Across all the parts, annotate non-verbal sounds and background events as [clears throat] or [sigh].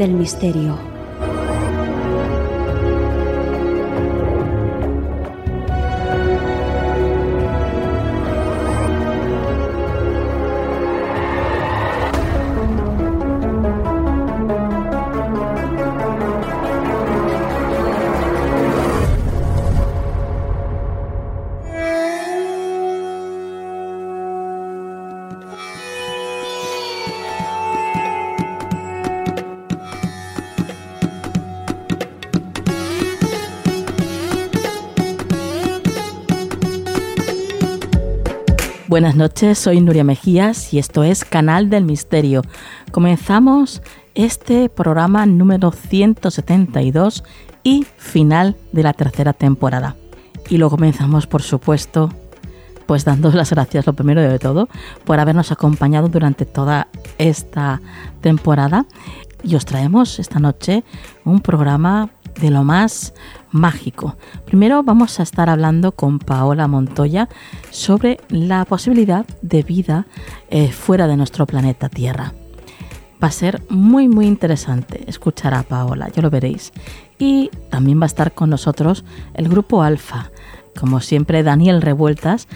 del misterio. Buenas noches, soy Nuria Mejías y esto es Canal del Misterio. Comenzamos este programa número 172 y final de la tercera temporada. Y lo comenzamos, por supuesto, pues dando [laughs] las gracias, lo primero de todo, por habernos acompañado durante toda esta temporada. Y os traemos esta noche un programa de lo más mágico. Primero vamos a estar hablando con Paola Montoya sobre la posibilidad de vida eh, fuera de nuestro planeta Tierra. Va a ser muy muy interesante escuchar a Paola, ya lo veréis. Y también va a estar con nosotros el grupo Alfa, como siempre Daniel Revueltas,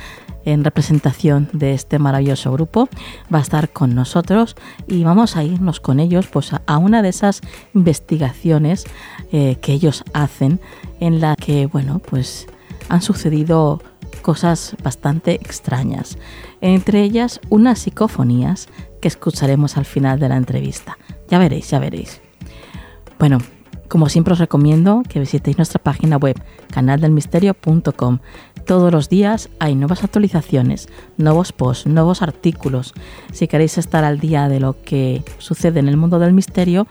en representación de este maravilloso grupo, va a estar con nosotros y vamos a irnos con ellos pues, a una de esas investigaciones eh, que ellos hacen en la que, bueno, pues han sucedido cosas bastante extrañas, entre ellas unas psicofonías que escucharemos al final de la entrevista. Ya veréis, ya veréis. Bueno, como siempre os recomiendo que visitéis nuestra página web canaldelmisterio.com. Todos los días hay nuevas actualizaciones, nuevos posts, nuevos artículos. Si queréis estar al día de lo que sucede en el mundo del misterio,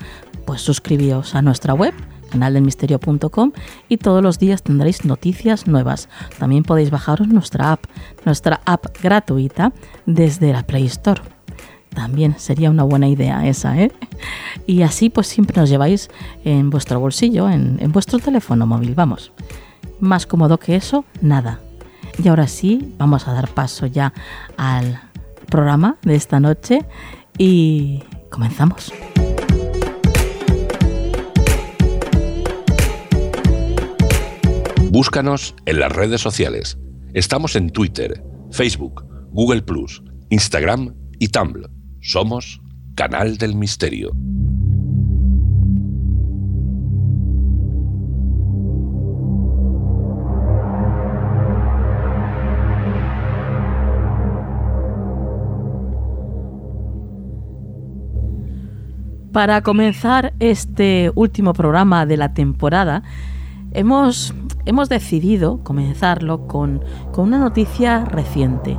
pues suscribíos a nuestra web canaldelmisterio.com y todos los días tendréis noticias nuevas. También podéis bajaros nuestra app, nuestra app gratuita desde la Play Store. También sería una buena idea esa, ¿eh? Y así pues siempre nos lleváis en vuestro bolsillo, en, en vuestro teléfono móvil, vamos. Más cómodo que eso, nada. Y ahora sí, vamos a dar paso ya al programa de esta noche y comenzamos. Búscanos en las redes sociales. Estamos en Twitter, Facebook, Google ⁇ Instagram y Tumblr. Somos Canal del Misterio. Para comenzar este último programa de la temporada, hemos hemos decidido comenzarlo con, una noticia reciente.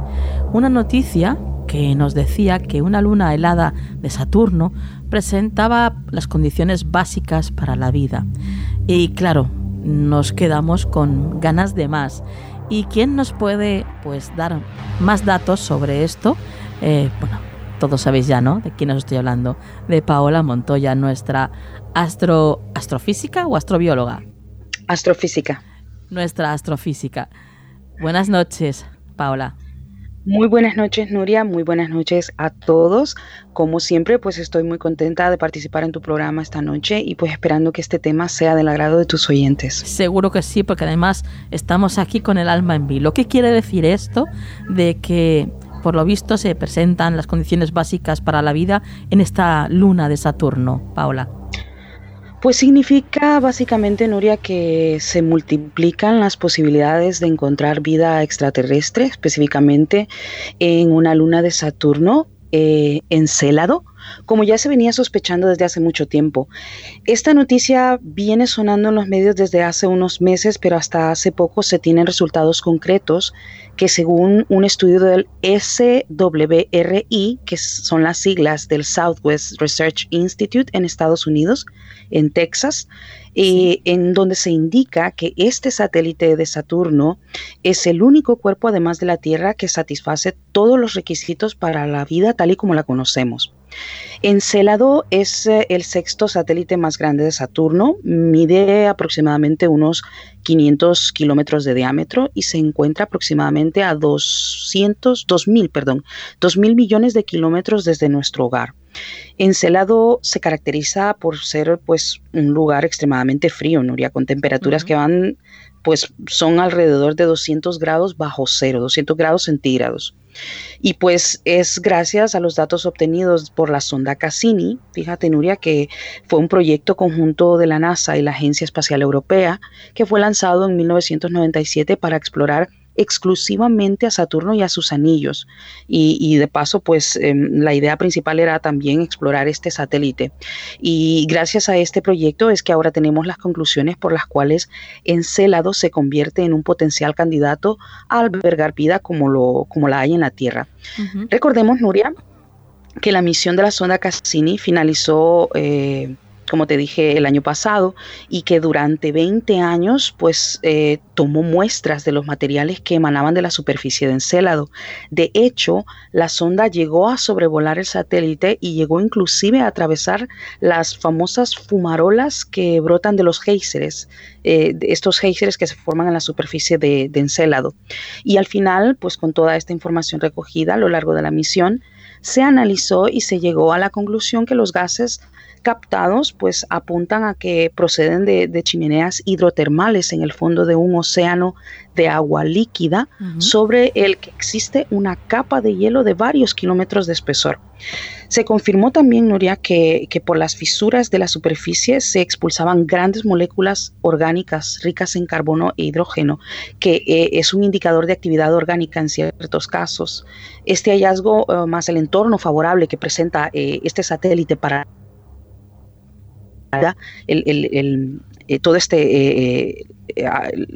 Una noticia que nos decía que una luna helada de Saturno presentaba las condiciones básicas para la vida. Y claro, nos quedamos con ganas de más. ¿Y quién nos puede pues dar más datos sobre esto? Eh, bueno, todos sabéis ya, ¿no? De quién os estoy hablando. De Paola Montoya, nuestra astro, astrofísica o astrobióloga. Astrofísica nuestra astrofísica. Buenas noches, Paola. Muy buenas noches, Nuria. Muy buenas noches a todos. Como siempre, pues estoy muy contenta de participar en tu programa esta noche y pues esperando que este tema sea del agrado de tus oyentes. Seguro que sí, porque además estamos aquí con el alma en vilo. ¿Qué quiere decir esto de que por lo visto se presentan las condiciones básicas para la vida en esta luna de Saturno, Paola? Pues significa básicamente, Nuria, que se multiplican las posibilidades de encontrar vida extraterrestre, específicamente en una luna de Saturno eh, en Célado, como ya se venía sospechando desde hace mucho tiempo. Esta noticia viene sonando en los medios desde hace unos meses, pero hasta hace poco se tienen resultados concretos que según un estudio del SWRI, que son las siglas del Southwest Research Institute en Estados Unidos, en Texas, eh, en donde se indica que este satélite de Saturno es el único cuerpo además de la Tierra que satisface todos los requisitos para la vida tal y como la conocemos. Encélado es eh, el sexto satélite más grande de Saturno, mide aproximadamente unos 500 kilómetros de diámetro y se encuentra aproximadamente a 200, 2000, perdón, 2000 millones de kilómetros desde nuestro hogar. Encelado se caracteriza por ser pues un lugar extremadamente frío, Nuria, con temperaturas que van pues son alrededor de 200 grados bajo cero, 200 grados centígrados. Y pues es gracias a los datos obtenidos por la sonda Cassini, fíjate Nuria, que fue un proyecto conjunto de la NASA y la Agencia Espacial Europea, que fue lanzado en 1997 para explorar exclusivamente a Saturno y a sus anillos. Y, de paso, pues em, la idea principal era también explorar este satélite. Y gracias a este proyecto es que ahora tenemos las conclusiones por las cuales Encélado se convierte en un potencial candidato a albergar vida como, lo, como la hay en la Tierra. Recordemos, Nuria, que la misión de la sonda Cassini finalizó eh, como te dije el año pasado, y que durante 20 años pues eh, tomó muestras de los materiales que emanaban de la superficie de Encélado. De hecho, la sonda llegó a sobrevolar el satélite y llegó inclusive a atravesar las famosas fumarolas que brotan de los géiseres, eh, estos géiseres que se forman en la superficie de, de Encélado. Y al final, pues con toda esta información recogida a lo largo de la misión, se analizó y se llegó a la conclusión que los gases captados pues apuntan a que proceden de, chimeneas hidrotermales en el fondo de un océano de agua líquida sobre el que existe una capa de hielo de varios kilómetros de espesor. Se confirmó también, Nuria, que, por las fisuras de la superficie se expulsaban grandes moléculas orgánicas ricas en carbono e hidrógeno, que eh, es un indicador de actividad orgánica en ciertos casos. Este hallazgo, eh, más el entorno favorable que presenta eh, este satélite para el, eh, todo este, eh, eh,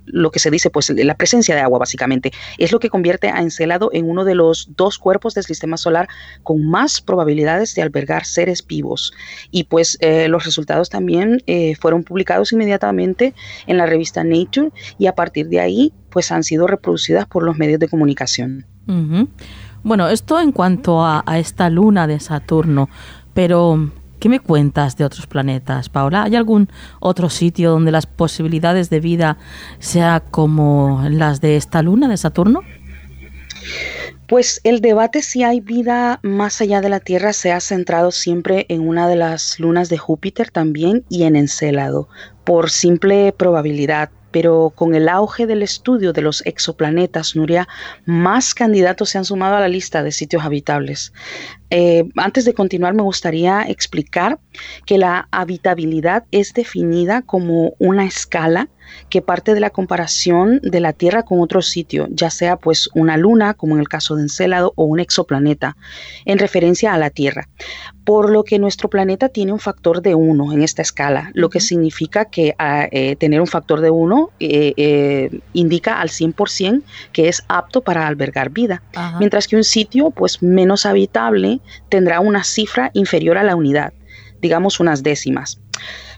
lo que se dice, pues la presencia de agua básicamente, es lo que convierte a Encelado en uno de los dos cuerpos del sistema solar con más probabilidades de albergar seres vivos. Y pues los resultados también fueron publicados inmediatamente en la revista Nature y a partir de ahí pues han sido reproducidas por los medios de comunicación. Bueno, esto en cuanto a esta luna de Saturno, pero ¿Qué me cuentas de otros planetas, Paula? ¿Hay algún otro sitio donde las posibilidades de vida sea como las de esta luna de Saturno? Pues el debate si hay vida más allá de la Tierra se ha centrado siempre en una de las lunas de Júpiter también y en Encélado, por simple probabilidad pero con el auge del estudio de los exoplanetas, Nuria, más candidatos se han sumado a la lista de sitios habitables. Eh, antes de continuar, me gustaría explicar que la habitabilidad es definida como una escala que parte de la comparación de la Tierra con otro sitio, ya sea pues una luna, como en el caso de Encélado, o un exoplaneta, en referencia a la Tierra. Por lo que nuestro planeta tiene un factor de 1 en esta escala, lo que significa que ah, eh, tener un factor de 1 eh, eh, indica al 100% que es apto para albergar vida, mientras que un sitio pues menos habitable tendrá una cifra inferior a la unidad, digamos unas décimas.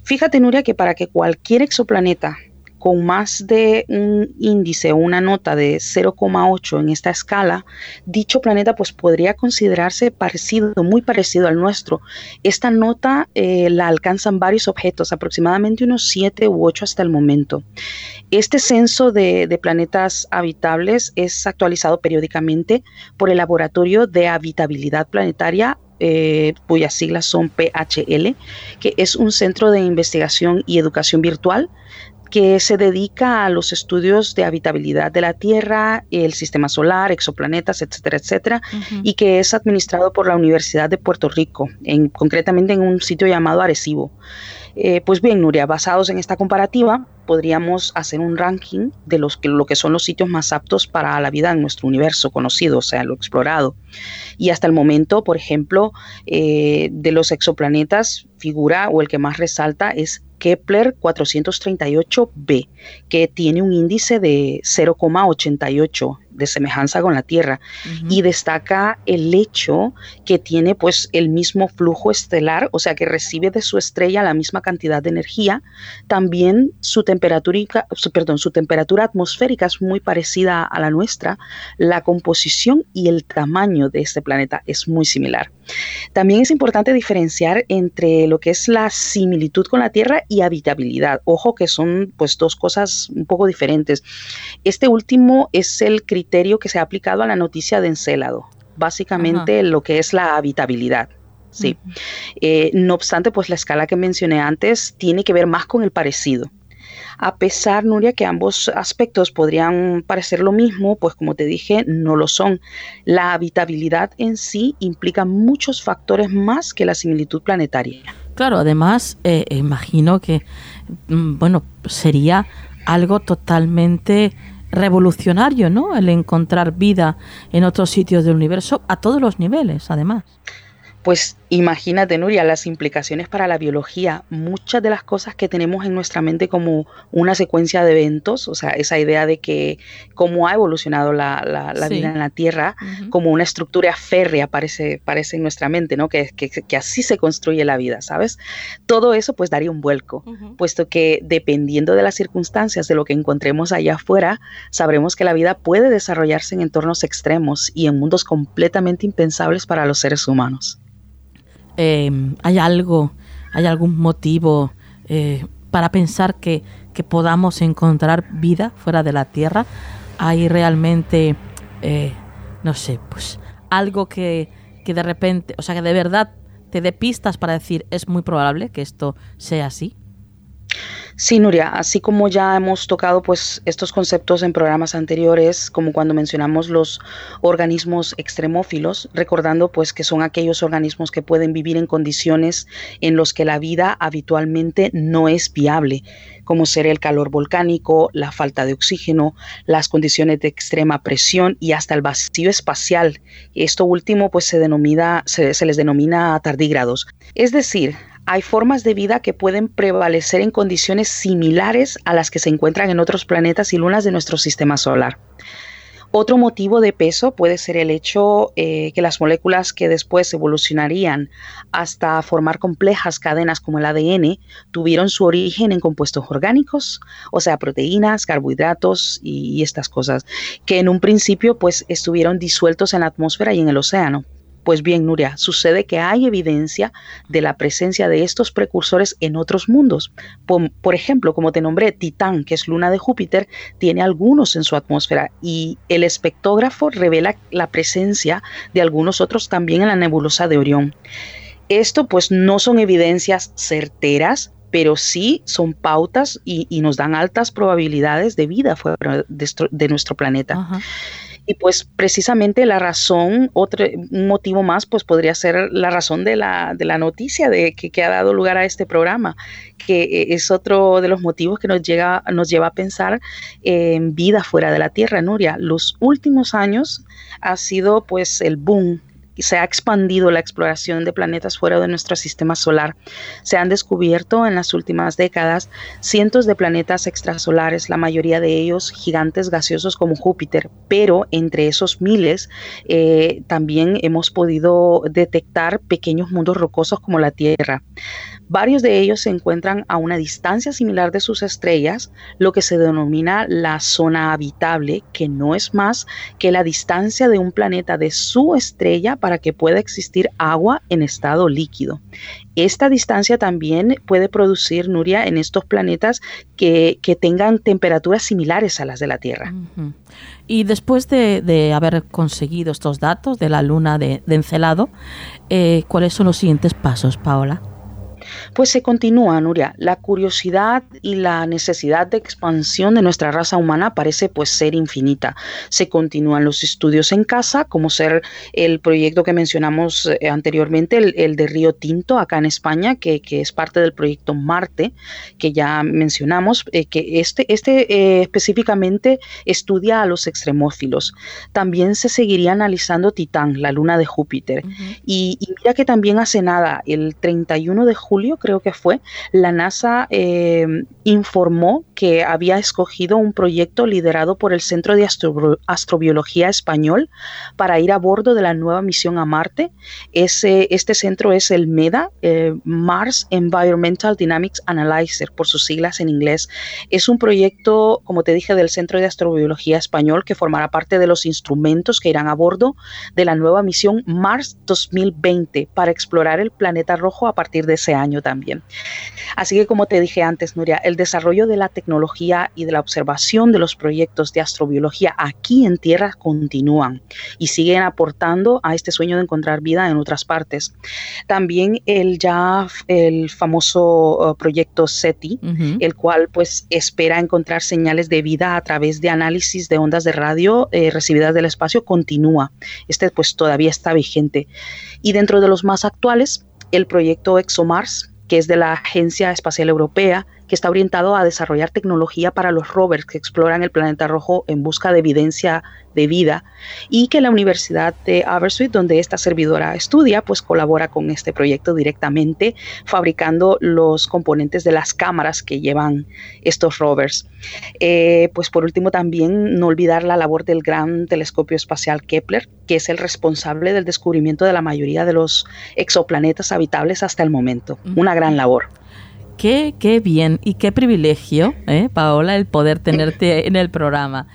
Fíjate, Nuria, que para que cualquier exoplaneta con más de un índice o una nota de 0,8 en esta escala, dicho planeta pues podría considerarse parecido, muy parecido al nuestro. Esta nota eh, la alcanzan varios objetos, aproximadamente unos 7 u 8 hasta el momento. Este censo de, planetas habitables es actualizado periódicamente por el Laboratorio de Habitabilidad Planetaria eh, cuyas siglas son PHL, que es un centro de investigación y educación virtual que se dedica a los estudios de habitabilidad de la Tierra, el sistema solar, exoplanetas, etcétera, etcétera, y que es administrado por la Universidad de Puerto Rico, en, concretamente en un sitio llamado Arecibo. Eh, pues bien, Nuria, basados en esta comparativa, podríamos hacer un ranking de los que, lo que son los sitios más aptos para la vida en nuestro universo conocido, o sea, lo explorado. Y hasta el momento, por ejemplo, eh, de los exoplanetas, figura o el que más resalta es Kepler 438b, que tiene un índice de 0,88 de semejanza con la Tierra y destaca el hecho que tiene pues el mismo flujo estelar, o sea que recibe de su estrella la misma cantidad de energía, también su temperatura, su, perdón, su temperatura atmosférica es muy parecida a la nuestra, la composición y el tamaño de este planeta es muy similar. También es importante diferenciar entre lo que es la similitud con la Tierra y habitabilidad. Ojo que son pues dos cosas un poco diferentes. Este último es el criterio que se ha aplicado a la noticia de Encélado, básicamente lo que es la habitabilidad. Sí. Eh, no obstante, pues la escala que mencioné antes tiene que ver más con el parecido. A pesar, Nuria, que ambos aspectos podrían parecer lo mismo, pues como te dije, no lo son. La habitabilidad en sí implica muchos factores más que la similitud planetaria. Claro, además, eh, imagino que, mm, bueno, sería algo totalmente revolucionario, ¿no? El encontrar vida en otros sitios del universo a todos los niveles, además. Pues imagínate, Nuria, las implicaciones para la biología. Muchas de las cosas que tenemos en nuestra mente como una secuencia de eventos, o sea, esa idea de que cómo ha evolucionado la, vida en la Tierra, como una estructura férrea parece, parece en nuestra mente, ¿no? Que, que, así se construye la vida, ¿sabes? Todo eso pues daría un vuelco, puesto que dependiendo de las circunstancias de lo que encontremos allá afuera, sabremos que la vida puede desarrollarse en entornos extremos y en mundos completamente impensables para los seres humanos. Em, hay algo, hay algún motivo eh, para pensar que, podamos encontrar vida fuera de la Tierra. Hay realmente, eh, no sé, pues algo que, que de repente, o sea, que de verdad te dé pistas para decir es muy probable que esto sea así. Sí, Nuria, así como ya hemos tocado pues estos conceptos en programas anteriores, como cuando mencionamos los organismos extremófilos, recordando pues que son aquellos organismos que pueden vivir en condiciones en los que la vida habitualmente no es viable, como ser el calor volcánico, la falta de oxígeno, las condiciones de extrema presión y hasta el vacío espacial. Esto último pues se se, se les denomina tardígrados. Es decir, hay formas de vida que pueden prevalecer en condiciones similares a las que se encuentran en otros planetas y lunas de nuestro sistema solar. Otro motivo de peso puede ser el hecho eh, que las moléculas que después evolucionarían hasta formar complejas cadenas como el ADN tuvieron su origen en compuestos orgánicos, o sea, proteínas, carbohidratos y, y estas cosas, que en un principio pues estuvieron disueltos en la atmósfera y en el océano. Pues bien, Nuria, sucede que hay evidencia de la presencia de estos precursores en otros mundos. Por, ejemplo, como te nombré, Titán, que es luna de Júpiter, tiene algunos en su atmósfera y el espectógrafo revela la presencia de algunos otros también en la nebulosa de Orión. Esto pues no son evidencias certeras, pero sí son pautas y, nos dan altas probabilidades de vida fuera de, nuestro planeta. Y pues precisamente la razón, otro un motivo más, pues podría ser la razón de la, de la noticia de que, ha dado lugar a este programa, que eh, es otro de los motivos que nos, llega, nos lleva a pensar en vida fuera de la Tierra, Nuria. Los últimos años ha sido pues el boom se ha expandido la exploración de planetas fuera de nuestro sistema solar. Se han descubierto en las últimas décadas cientos de planetas extrasolares, la mayoría de ellos gigantes gaseosos como Júpiter, pero entre esos miles eh, también hemos podido detectar pequeños mundos rocosos como la Tierra. Varios de ellos se encuentran a una distancia similar de sus estrellas, lo que se denomina la zona habitable, que no es más que la distancia de un planeta de su estrella para que pueda existir agua en estado líquido. Esta distancia también puede producir, Nuria, en estos planetas que, tengan temperaturas similares a las de la Tierra. Y después de, haber conseguido estos datos de la luna de, Encelado, eh, ¿cuáles son los siguientes pasos, Paola? Pues se continúa, Nuria. La curiosidad y la necesidad de expansión de nuestra raza humana parece pues ser infinita. Se continúan los estudios en casa, como ser el proyecto que mencionamos eh, anteriormente, el, de Río Tinto, acá en España, que, es parte del proyecto Marte, que ya mencionamos, eh, que este, este eh, específicamente estudia a los extremófilos. También se seguiría analizando Titán, la luna de Júpiter. y, y mira que también hace nada, el 31 de julio creo que fue, la NASA eh, informó que había escogido un proyecto liderado por el Centro de Astrobiología Español para ir a bordo de la nueva misión a Marte. Ese, este centro es el MEDA, eh, Mars Environmental Dynamics Analyzer, por sus siglas en inglés. Es un proyecto, como te dije, del Centro de Astrobiología Español que formará parte de los instrumentos que irán a bordo de la nueva misión Mars 2020 para explorar el planeta rojo a partir de ese año también. Así que como te dije antes, Nuria, el desarrollo de la tecnología y de la observación de los proyectos de astrobiología aquí en Tierra continúan y siguen aportando a este sueño de encontrar vida en otras partes. También el ya el famoso uh, proyecto SETI, el cual pues espera encontrar señales de vida a través de análisis de ondas de radio eh, recibidas del espacio, continúa. Este pues todavía está vigente. Y dentro de los más actuales, el proyecto ExoMars, que es de la Agencia Espacial Europea, que está orientado a desarrollar tecnología para los rovers que exploran el planeta rojo en busca de evidencia de vida y que la Universidad de Aberystwyth, donde esta servidora estudia, pues colabora con este proyecto directamente, fabricando los componentes de las cámaras que llevan estos rovers. Eh, pues por último también no olvidar la labor del gran telescopio espacial Kepler, que es el responsable del descubrimiento de la mayoría de los exoplanetas habitables hasta el momento. Una gran labor. Qué, qué bien y qué privilegio, ¿eh, Paola, el poder tenerte [laughs] en el programa.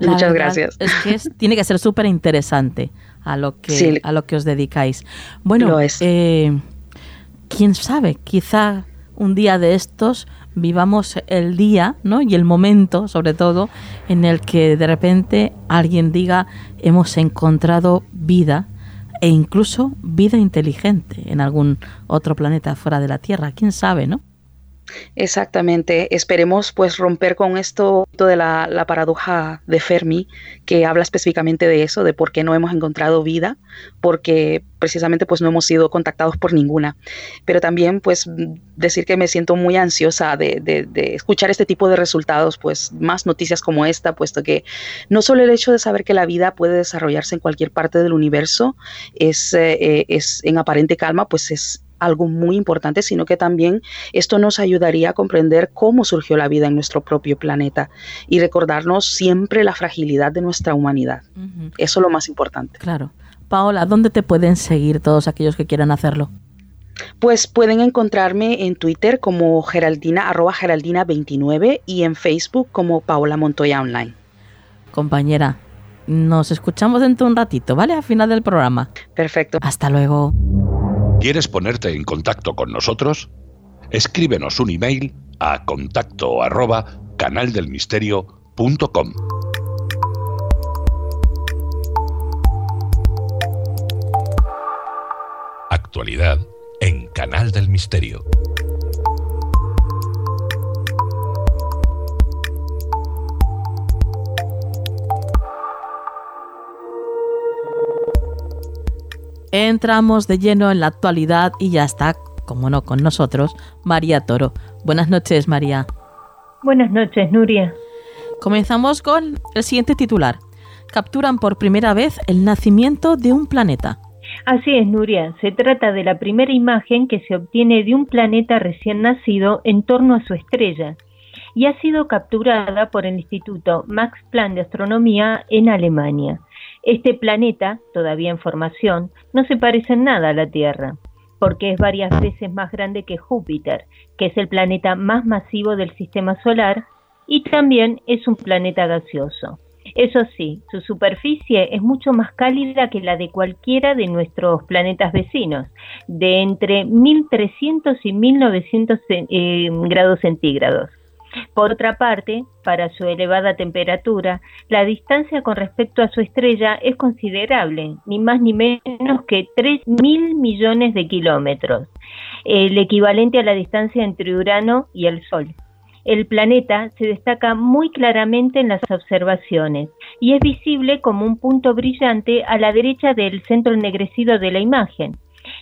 Muchas gracias. Es que tiene que ser súper interesante a lo que a lo que os dedicáis. Bueno, eh, quién sabe, quizá un día de estos vivamos el día, ¿no? Y el momento, sobre todo, en el que de repente alguien diga hemos encontrado vida e incluso vida inteligente en algún otro planeta fuera de la Tierra. Quién sabe, ¿no? Exactamente. Esperemos pues romper con esto de la, paradoja de Fermi, que habla específicamente de eso, de por qué no hemos encontrado vida, porque precisamente pues no hemos sido contactados por ninguna. Pero también pues decir que me siento muy ansiosa de, de, escuchar este tipo de resultados, pues más noticias como esta, puesto que no solo el hecho de saber que la vida puede desarrollarse en cualquier parte del universo es, eh, es en aparente calma, pues es algo muy importante, sino que también esto nos ayudaría a comprender cómo surgió la vida en nuestro propio planeta y recordarnos siempre la fragilidad de nuestra humanidad. Eso es lo más importante. Claro. Paola, ¿dónde te pueden seguir todos aquellos que quieran hacerlo? Pues pueden encontrarme en Twitter como Geraldina, arroba Geraldina29 y en Facebook como Paola Montoya Online. Compañera, nos escuchamos dentro de un ratito, ¿vale? A final del programa. Perfecto. Hasta luego. ¿Quieres ponerte en contacto con nosotros? Escríbenos un email a contacto arroba canaldelmisterio.com. Actualidad en Canal del Misterio. Entramos de lleno en la actualidad y ya está, como no, con nosotros, María Toro. Buenas noches, María. Buenas noches, Nuria. Comenzamos con el siguiente titular. Capturan por primera vez el nacimiento de un planeta. Así es, Nuria. Se trata de la primera imagen que se obtiene de un planeta recién nacido en torno a su estrella y ha sido capturada por el Instituto Max Planck de Astronomía en Alemania. Este planeta, todavía en formación, no se parece en nada a la Tierra, porque es varias veces más grande que Júpiter, que es el planeta más masivo del sistema solar, y también es un planeta gaseoso. Eso sí, su superficie es mucho más cálida que la de cualquiera de nuestros planetas vecinos, de entre 1300 y 1900 eh, grados centígrados. Por otra parte, para su elevada temperatura, la distancia con respecto a su estrella es considerable, ni más ni menos que 3.000 millones de kilómetros. el equivalente a la distancia entre Urano y el Sol. El planeta se destaca muy claramente en las observaciones y es visible como un punto brillante a la derecha del centro ennegrecido de la imagen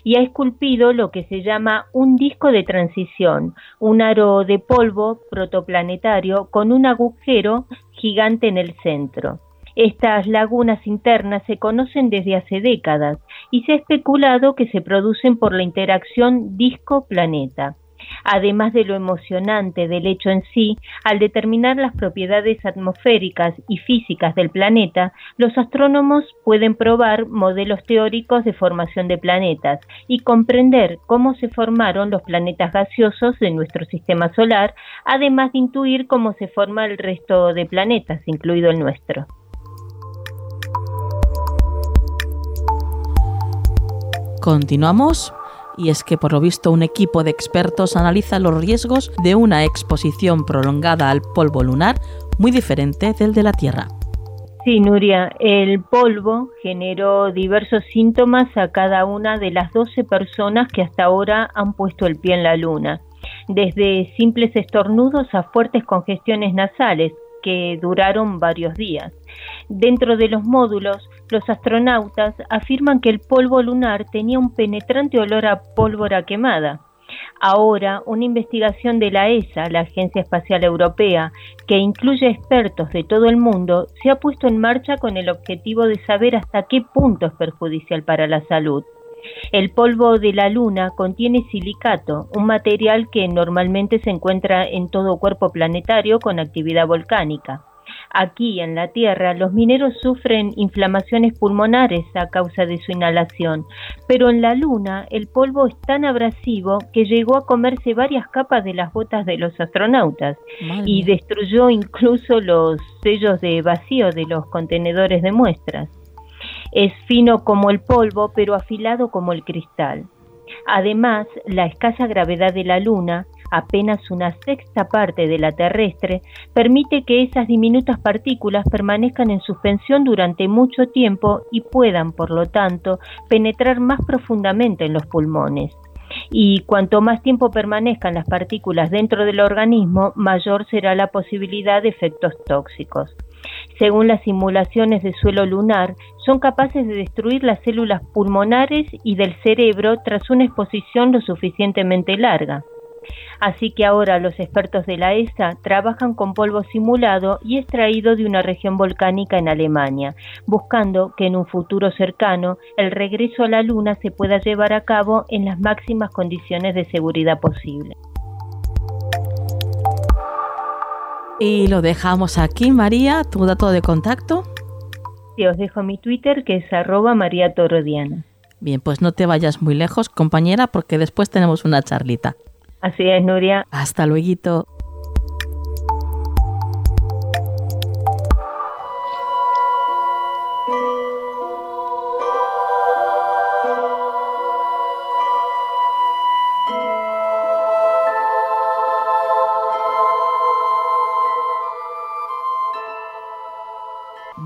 y ha esculpido lo que se llama un disco de transición, un aro de polvo protoplanetario con un agujero gigante en el centro. Estas lagunas internas se conocen desde hace décadas y se ha especulado que se producen por la interacción disco-planeta. Además de lo emocionante del hecho en sí, al determinar las propiedades atmosféricas y físicas del planeta, los astrónomos pueden probar modelos teóricos de formación de planetas y comprender cómo se formaron los planetas gaseosos de nuestro sistema solar, además de intuir cómo se forma el resto de planetas, incluido el nuestro. Continuamos y es que por lo visto un equipo de expertos analiza los riesgos de una exposición prolongada al polvo lunar muy diferente del de la Tierra. Sí, Nuria, el polvo generó diversos síntomas a cada una de las 12 personas que hasta ahora han puesto el pie en la Luna, desde simples estornudos a fuertes congestiones nasales que duraron varios días. Dentro de los módulos, los astronautas afirman que el polvo lunar tenía un penetrante olor a pólvora quemada. Ahora, una investigación de la ESA, la Agencia Espacial Europea, que incluye expertos de todo el mundo, se ha puesto en marcha con el objetivo de saber hasta qué punto es perjudicial para la salud. El polvo de la Luna contiene silicato, un material que normalmente se encuentra en todo cuerpo planetario con actividad volcánica. Aquí en la Tierra los mineros sufren inflamaciones pulmonares a causa de su inhalación, pero en la Luna el polvo es tan abrasivo que llegó a comerse varias capas de las botas de los astronautas y destruyó incluso los sellos de vacío de los contenedores de muestras. Es fino como el polvo, pero afilado como el cristal. Además, la escasa gravedad de la Luna, apenas una sexta parte de la terrestre, permite que esas diminutas partículas permanezcan en suspensión durante mucho tiempo y puedan, por lo tanto, penetrar más profundamente en los pulmones. Y cuanto más tiempo permanezcan las partículas dentro del organismo, mayor será la posibilidad de efectos tóxicos. Según las simulaciones de suelo lunar, son capaces de destruir las células pulmonares y del cerebro tras una exposición lo suficientemente larga. Así que ahora los expertos de la ESA trabajan con polvo simulado y extraído de una región volcánica en Alemania, buscando que en un futuro cercano el regreso a la Luna se pueda llevar a cabo en las máximas condiciones de seguridad posible. Y lo dejamos aquí, María, tu dato de contacto. Sí, os dejo mi Twitter que es arroba María Torodiana. Bien, pues no te vayas muy lejos, compañera, porque después tenemos una charlita. Así es, Nuria. Hasta luego.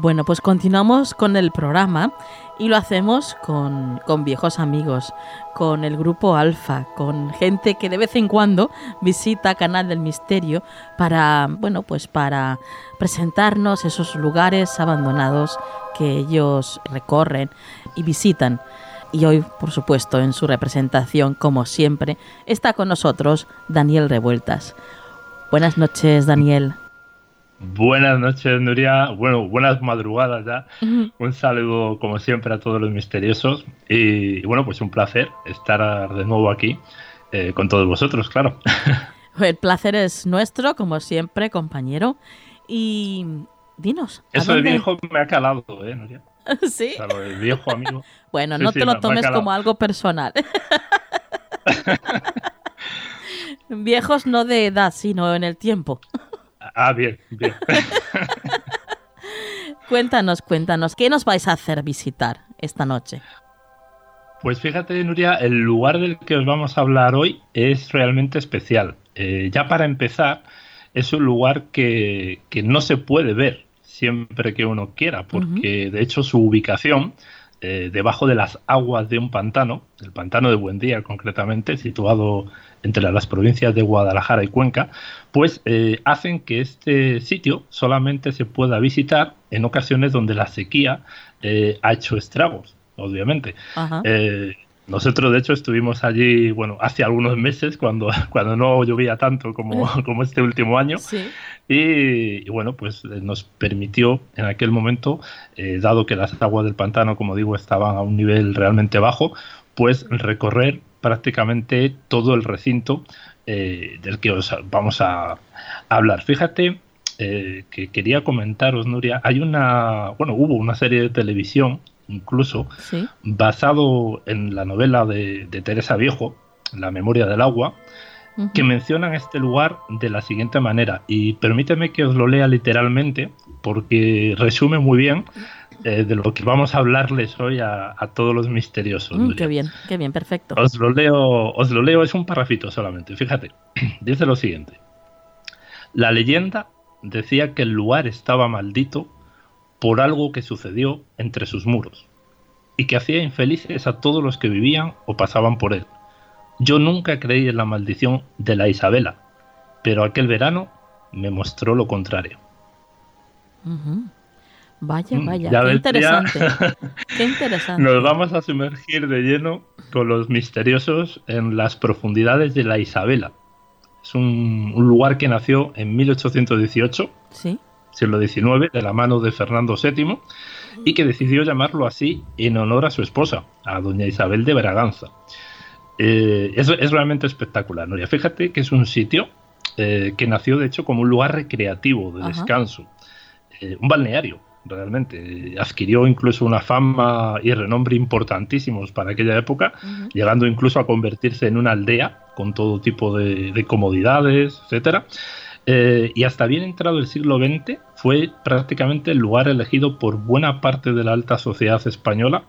Bueno, pues continuamos con el programa y lo hacemos con, viejos amigos, con el grupo Alfa, con gente que de vez en cuando visita Canal del Misterio para, bueno, pues para presentarnos esos lugares abandonados que ellos recorren y visitan. Y hoy, por supuesto, en su representación, como siempre, está con nosotros Daniel Revueltas. Buenas noches, Daniel. Buenas noches, Nuria. Bueno, buenas madrugadas ya. Un saludo, como siempre, a todos los misteriosos. Y, bueno, pues un placer estar de nuevo aquí eh, con todos vosotros, claro. [laughs] El placer es nuestro, como siempre, compañero. Y dinos. Eso de viejo me ha calado, ¿eh, Nuria? [laughs] Sí. Claro, el viejo amigo. [laughs] Bueno, no te lo tomes como algo personal. Viejos no de edad, sino en el tiempo. Ah, bien, bien. [laughs] cuéntanos, cuéntanos, ¿qué nos vais a hacer visitar esta noche? Pues fíjate, Nuria, el lugar del que os vamos a hablar hoy es realmente especial. Eh, ya para empezar, es un lugar que, no se puede ver siempre que uno quiera, porque de hecho su ubicación eh, debajo de las aguas de un pantano, el pantano de Buendía concretamente, situado entre las provincias de Guadalajara y Cuenca, pues eh, hacen que este sitio solamente se pueda visitar en ocasiones donde la sequía eh, ha hecho estragos, obviamente. Nosotros, de hecho, estuvimos allí, bueno, hace algunos meses, cuando, [laughs] cuando no llovía tanto como, [laughs] como este último año. Y, bueno, pues eh, nos permitió en aquel momento, eh, dado que las aguas del pantano, como digo, estaban a un nivel realmente bajo, pues recorrer prácticamente todo el recinto eh, del que os vamos a hablar. Fíjate que quería comentaros, Nuria, hay una, bueno, hubo una serie de televisión incluso, basado en la novela de, Teresa Viejo, La memoria del agua, que mencionan este lugar de la siguiente manera. Y permíteme que os lo lea literalmente, porque resume muy bien eh, de lo que vamos a hablarles hoy a, todos los misteriosos. Mm, qué bien, qué bien, perfecto. Os lo leo, os lo leo, es un parrafito solamente. Fíjate, [clears throat] dice lo siguiente. La leyenda decía que el lugar estaba maldito por algo que sucedió entre sus muros, y que hacía infelices a todos los que vivían o pasaban por él. Yo nunca creí en la maldición de la Isabela, pero aquel verano me mostró lo contrario. Vaya, mm, vaya, qué interesante. [laughs] qué interesante. Nos vamos a sumergir de lleno con los misteriosos en las profundidades de la Isabela. Es un, un lugar que nació en 1818. Sí siglo XIX, de la mano de Fernando VII, y que decidió llamarlo así en honor a su esposa, a doña Isabel de Braganza. Eh, es, realmente espectacular, ¿no? fíjate que es un sitio eh, que nació, de hecho, como un lugar recreativo, de descanso, eh, un balneario, realmente. Adquirió incluso una fama y renombre importantísimos para aquella época, llegando incluso a convertirse en una aldea con todo tipo de, de comodidades, etcétera. Eh, y hasta bien entrado el siglo XX fue prácticamente el lugar elegido por buena parte de la alta sociedad española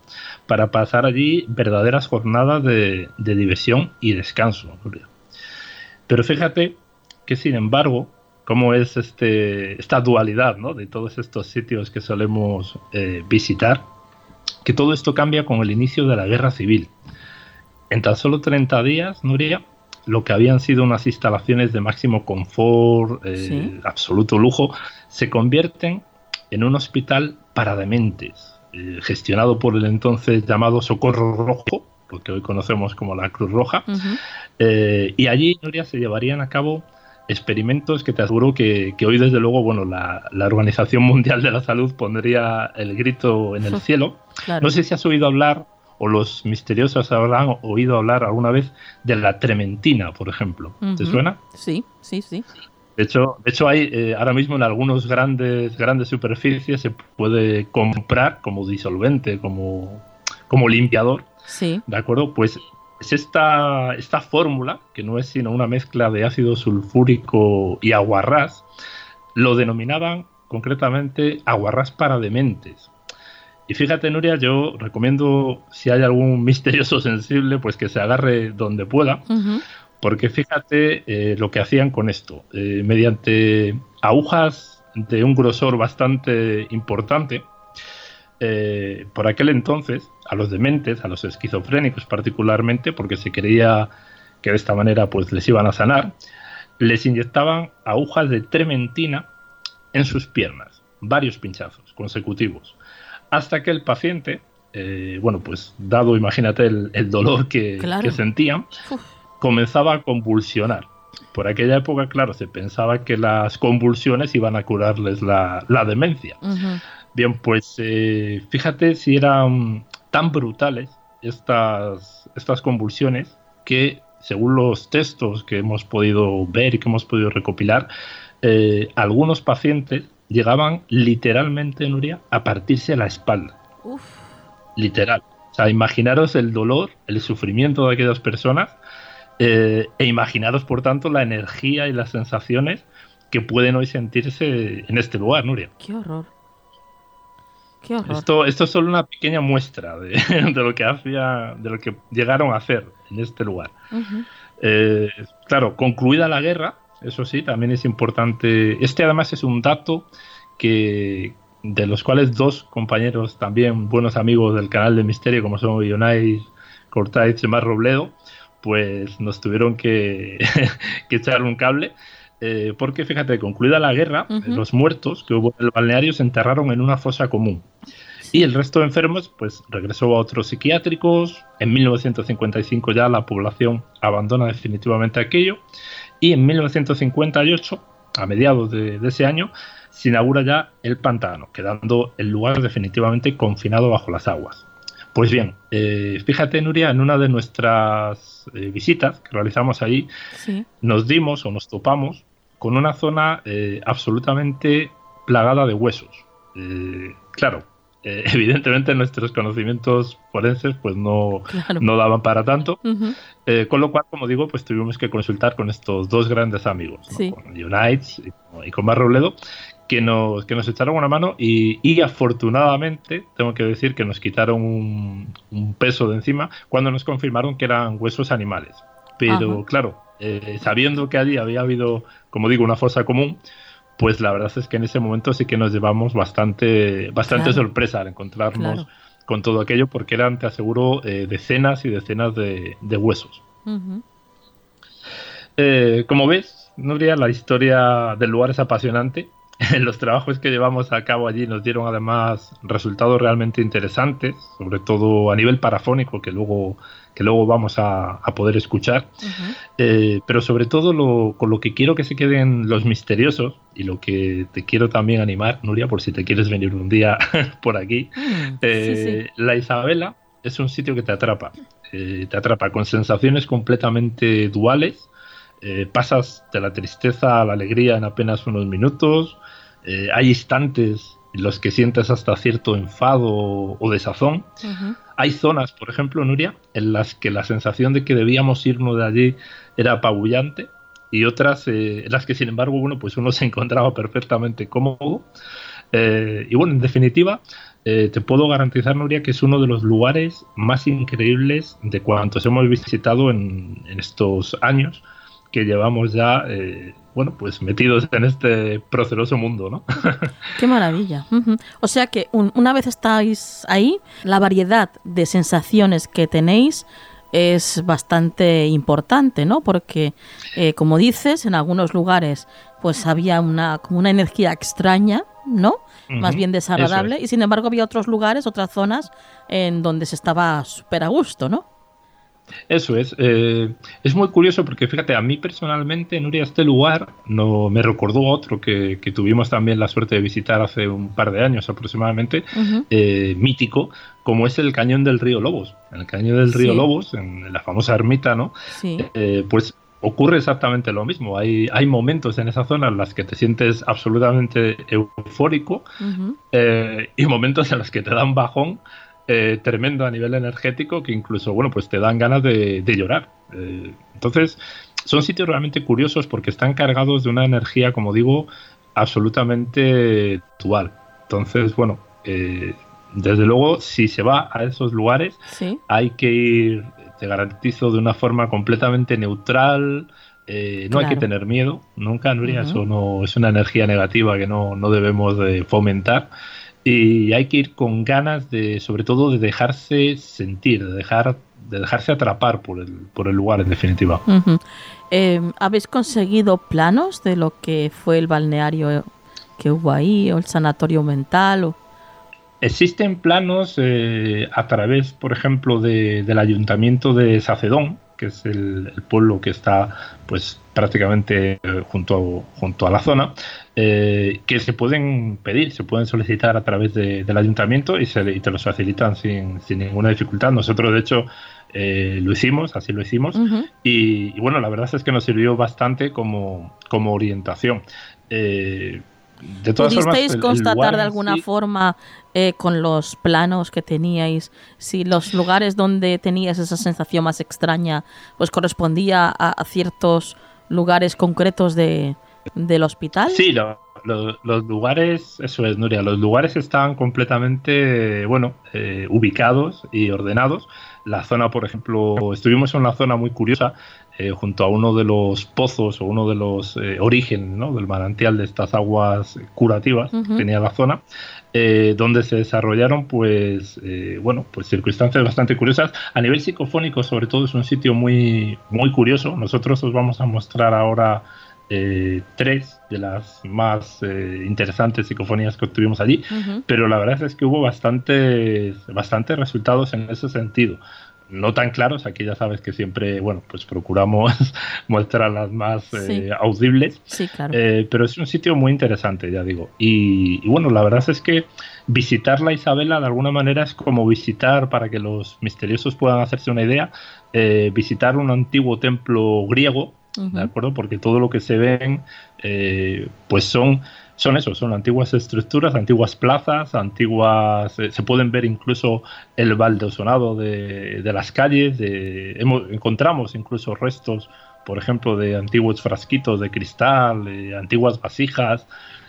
para pasar allí verdaderas jornadas de, diversión y descanso. Pero fíjate que sin embargo, cómo es este, esta dualidad de todos estos sitios que solemos eh, visitar, que todo esto cambia con el inicio de la guerra civil. En tan solo 30 días, Nuria, lo que habían sido unas instalaciones de máximo confort, eh, absoluto lujo, se convierten en un hospital para dementes, eh, gestionado por el entonces llamado Socorro Rojo, lo que hoy conocemos como la Cruz Roja, eh, y allí se llevarían a cabo experimentos que te aseguro que, hoy desde luego bueno la, Organización [laughs] Mundial de la Salud pondría el grito en el cielo. No sé si has oído hablar o los misteriosos habrán oído hablar alguna vez de la trementina, por ejemplo. ¿Te suena? Sí, sí, sí. De hecho, de hecho hay eh, ahora mismo en algunos grandes grandes superficies se puede comprar como disolvente, como, como limpiador. Sí. ¿De acuerdo? Pues es esta, esta fórmula, que no es sino una mezcla de ácido sulfúrico y aguarrás, lo denominaban concretamente aguarrás para dementes. Y fíjate, Nuria, yo recomiendo, si hay algún [laughs] misterioso sensible, pues que se agarre donde pueda, porque fíjate eh, lo que hacían con esto. Eh, mediante agujas de un grosor bastante importante, eh, por aquel entonces, a los dementes, a los esquizofrénicos particularmente, porque se creía que de esta manera pues les iban a sanar, les inyectaban agujas de trementina en sus piernas, varios pinchazos consecutivos hasta que el paciente, eh, bueno, pues dado, imagínate el, dolor que, sentía, comenzaba a convulsionar. Por aquella época, claro, se pensaba que las convulsiones iban a curarles la, demencia. Bien, pues eh, fíjate si eran tan brutales estas, estas convulsiones que, según los textos que hemos podido ver y que hemos podido recopilar, eh, algunos pacientes llegaban literalmente, Nuria, a partirse la espalda. Literal. O sea, imaginaros el dolor, el sufrimiento de aquellas personas eh, e imaginaros, por tanto, la energía y las sensaciones que pueden hoy sentirse en este lugar, Nuria. Qué horror. Qué. Esto, esto es solo una pequeña muestra [laughs] de, lo que hacía, de lo que llegaron a hacer en este lugar. Eh, claro, concluida la guerra, eso sí, también es importante. Este además es un dato que de los cuales dos compañeros también buenos amigos del canal de Misterio, como son Ionais Cortáez y Mar Robledo, pues nos tuvieron que, [laughs] que echar un cable. Eh, porque fíjate, concluida la guerra, los muertos que hubo en el balneario se enterraron en una fosa común. Y el resto de enfermos, pues regresó a otros psiquiátricos. En 1955 ya la población abandona definitivamente aquello. Y en 1958, a mediados de, ese año, se inaugura ya el pantano, quedando el lugar definitivamente confinado bajo las aguas. Pues bien, eh, fíjate, Nuria, en una de nuestras eh, visitas que realizamos ahí, nos dimos o nos topamos con una zona eh, absolutamente plagada de huesos. claro, [laughs] evidentemente nuestros conocimientos forenses pues no, no daban para tanto, con lo cual, como digo, pues tuvimos que consultar con estos dos grandes amigos, con Unites y, con Mar Robledo, que nos, que nos echaron una mano y, afortunadamente, tengo que decir que nos quitaron un, peso de encima cuando nos confirmaron que eran huesos animales. Pero claro, eh, sabiendo que allí había habido, como digo, una fosa común, pues la verdad es que en ese momento sí que nos llevamos bastante, bastante sorpresa al encontrarnos con todo aquello, porque eran, te aseguro, eh, decenas y decenas de, huesos. Eh, como ves, Nuria, la historia del lugar es apasionante. [laughs] Los trabajos que llevamos a cabo allí nos dieron además resultados realmente interesantes, sobre todo a nivel parafónico, que luego que luego vamos a, poder escuchar. Eh, pero sobre todo lo, con lo que quiero que se queden los misteriosos y lo que te quiero también animar, Nuria, por si te quieres venir un día [laughs] por aquí. Mm, eh, la Isabela es un sitio que te atrapa. Eh, te atrapa con sensaciones completamente duales. Pasas de la tristeza a la alegría en apenas unos minutos. hay instantes en los que sientes hasta cierto enfado o desazón. Hay zonas, por ejemplo, Nuria, en las que la sensación de que debíamos irnos de allí era apabullante y otras eh, en las que, sin embargo, bueno, pues uno se encontraba perfectamente cómodo. Eh, y bueno, en definitiva, eh, te puedo garantizar, Nuria, que es uno de los lugares más increíbles de cuantos hemos visitado en, en estos años que llevamos ya bueno, pues metidos en este proceloso mundo, ¿no? [laughs] Qué maravilla. O sea que una vez estáis ahí, la variedad de sensaciones que tenéis es bastante importante, ¿no? Porque, eh, como dices, en algunos lugares pues había una, como una energía extraña, ¿no? Más bien desagradable, y sin embargo había otros lugares, otras zonas en donde se estaba súper a gusto, ¿no? Eso es. Eh, es muy curioso porque fíjate, a mí personalmente, Nuria, este lugar no me recordó otro que, tuvimos también la suerte de visitar hace un par de años aproximadamente, eh, mítico, como es el cañón del río Lobos. En el cañón del río Lobos, en la famosa ermita, ¿no? Eh, pues ocurre exactamente lo mismo. Hay, hay momentos en esa zona en las que te sientes absolutamente eufórico y momentos en los que te dan bajón eh, tremendo a nivel energético que incluso, bueno, pues te dan ganas de, llorar. Eh, entonces, son sitios realmente curiosos porque están cargados de una energía, como digo, absolutamente dual. Entonces, bueno, eh, desde luego, si se va a esos lugares, hay que ir, te garantizo, de una forma completamente neutral. no hay que tener miedo, nunca, Nuria, eso no es una energía negativa que no, no debemos de fomentar y hay que ir con ganas de, sobre todo, de dejarse sentir, de, dejar, de dejarse atrapar por el, por el lugar, en definitiva. Eh, ¿Habéis conseguido planos de lo que fue el balneario que hubo ahí, o el sanatorio mental? Existen planos eh, a través, por ejemplo, de, del ayuntamiento de Sacedón, que es el, pueblo que está pues prácticamente eh, junto, a, junto a la zona, eh, que se pueden pedir, se pueden solicitar a través del ayuntamiento y, se, te los facilitan sin, ninguna dificultad. Nosotros, de hecho, eh, lo hicimos, así lo hicimos, y, bueno, la verdad es que nos sirvió bastante como, como orientación. De ¿Pudisteis constatar de alguna forma eh, con los planos que teníais si los lugares donde tenías esa sensación más extraña pues correspondía a, ciertos lugares concretos de, del hospital? Sí, los lugares, eso es, Nuria, los lugares estaban completamente, bueno, eh, ubicados y ordenados. La zona, por ejemplo, estuvimos en una zona muy curiosa eh, junto a uno de los pozos o uno de los eh, orígenes ¿no? del manantial de estas aguas curativas que tenía la zona, eh, donde se desarrollaron pues bueno pues circunstancias bastante curiosas. A nivel psicofónico sobre todo es un sitio muy muy curioso. Nosotros os vamos a mostrar ahora tres de las más interesantes psicofonías que obtuvimos allí, pero la verdad es que hubo bastantes, bastantes resultados en ese sentido no tan claros, aquí ya sabes que siempre, bueno, pues procuramos [laughs] mostrar las más eh, audibles, sí, claro. Eh, pero es un sitio muy interesante, ya digo. Y, bueno, la verdad es que visitar la Isabela de alguna manera es como visitar, para que los misteriosos puedan hacerse una idea, eh, visitar un antiguo templo griego, ¿de acuerdo? Porque todo lo que se ven, pues son son eso, son antiguas estructuras, antiguas plazas, antiguas. Eh, se pueden ver incluso el baldosonado de, de las calles. De, encontramos incluso restos, por ejemplo, de antiguos frasquitos de cristal, antiguas vasijas,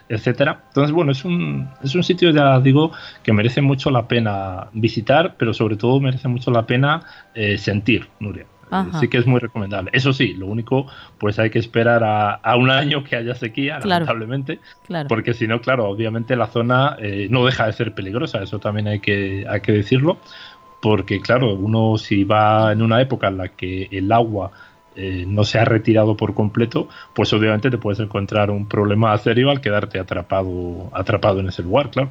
etcétera. Entonces, bueno, es un, es un sitio, ya digo, que merece mucho la pena visitar, pero sobre todo merece mucho la pena eh, sentir, Nuria. Sí que es muy recomendable. Eso sí, lo único, pues hay que esperar a, un año que haya sequía, lamentablemente, porque si no, claro, obviamente la zona eh, no deja de ser peligrosa, eso también hay que, hay que decirlo, porque claro, uno si va en una época en la que el agua eh, no se ha retirado por completo, pues obviamente te puedes encontrar un problema serio al quedarte atrapado, atrapado en ese lugar, claro.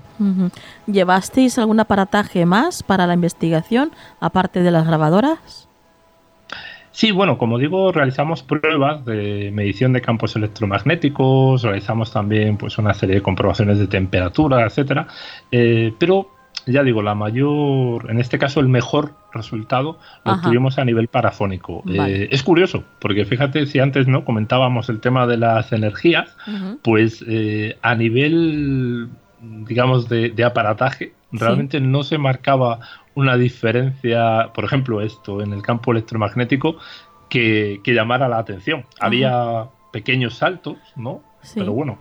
¿Llevasteis algún aparataje más para la investigación, aparte de las grabadoras? Sí, bueno, como digo, realizamos pruebas de medición de campos electromagnéticos, realizamos también pues una serie de comprobaciones de temperatura, etcétera. Eh, pero ya digo, la mayor, en este caso el mejor resultado lo tuvimos a nivel parafónico. Eh, es curioso, porque fíjate si antes no comentábamos el tema de las energías, pues eh, a nivel digamos de, aparataje realmente no se marcaba una diferencia, por ejemplo, esto en el campo electromagnético, que, llamara la atención. Había pequeños saltos, ¿no? Pero bueno,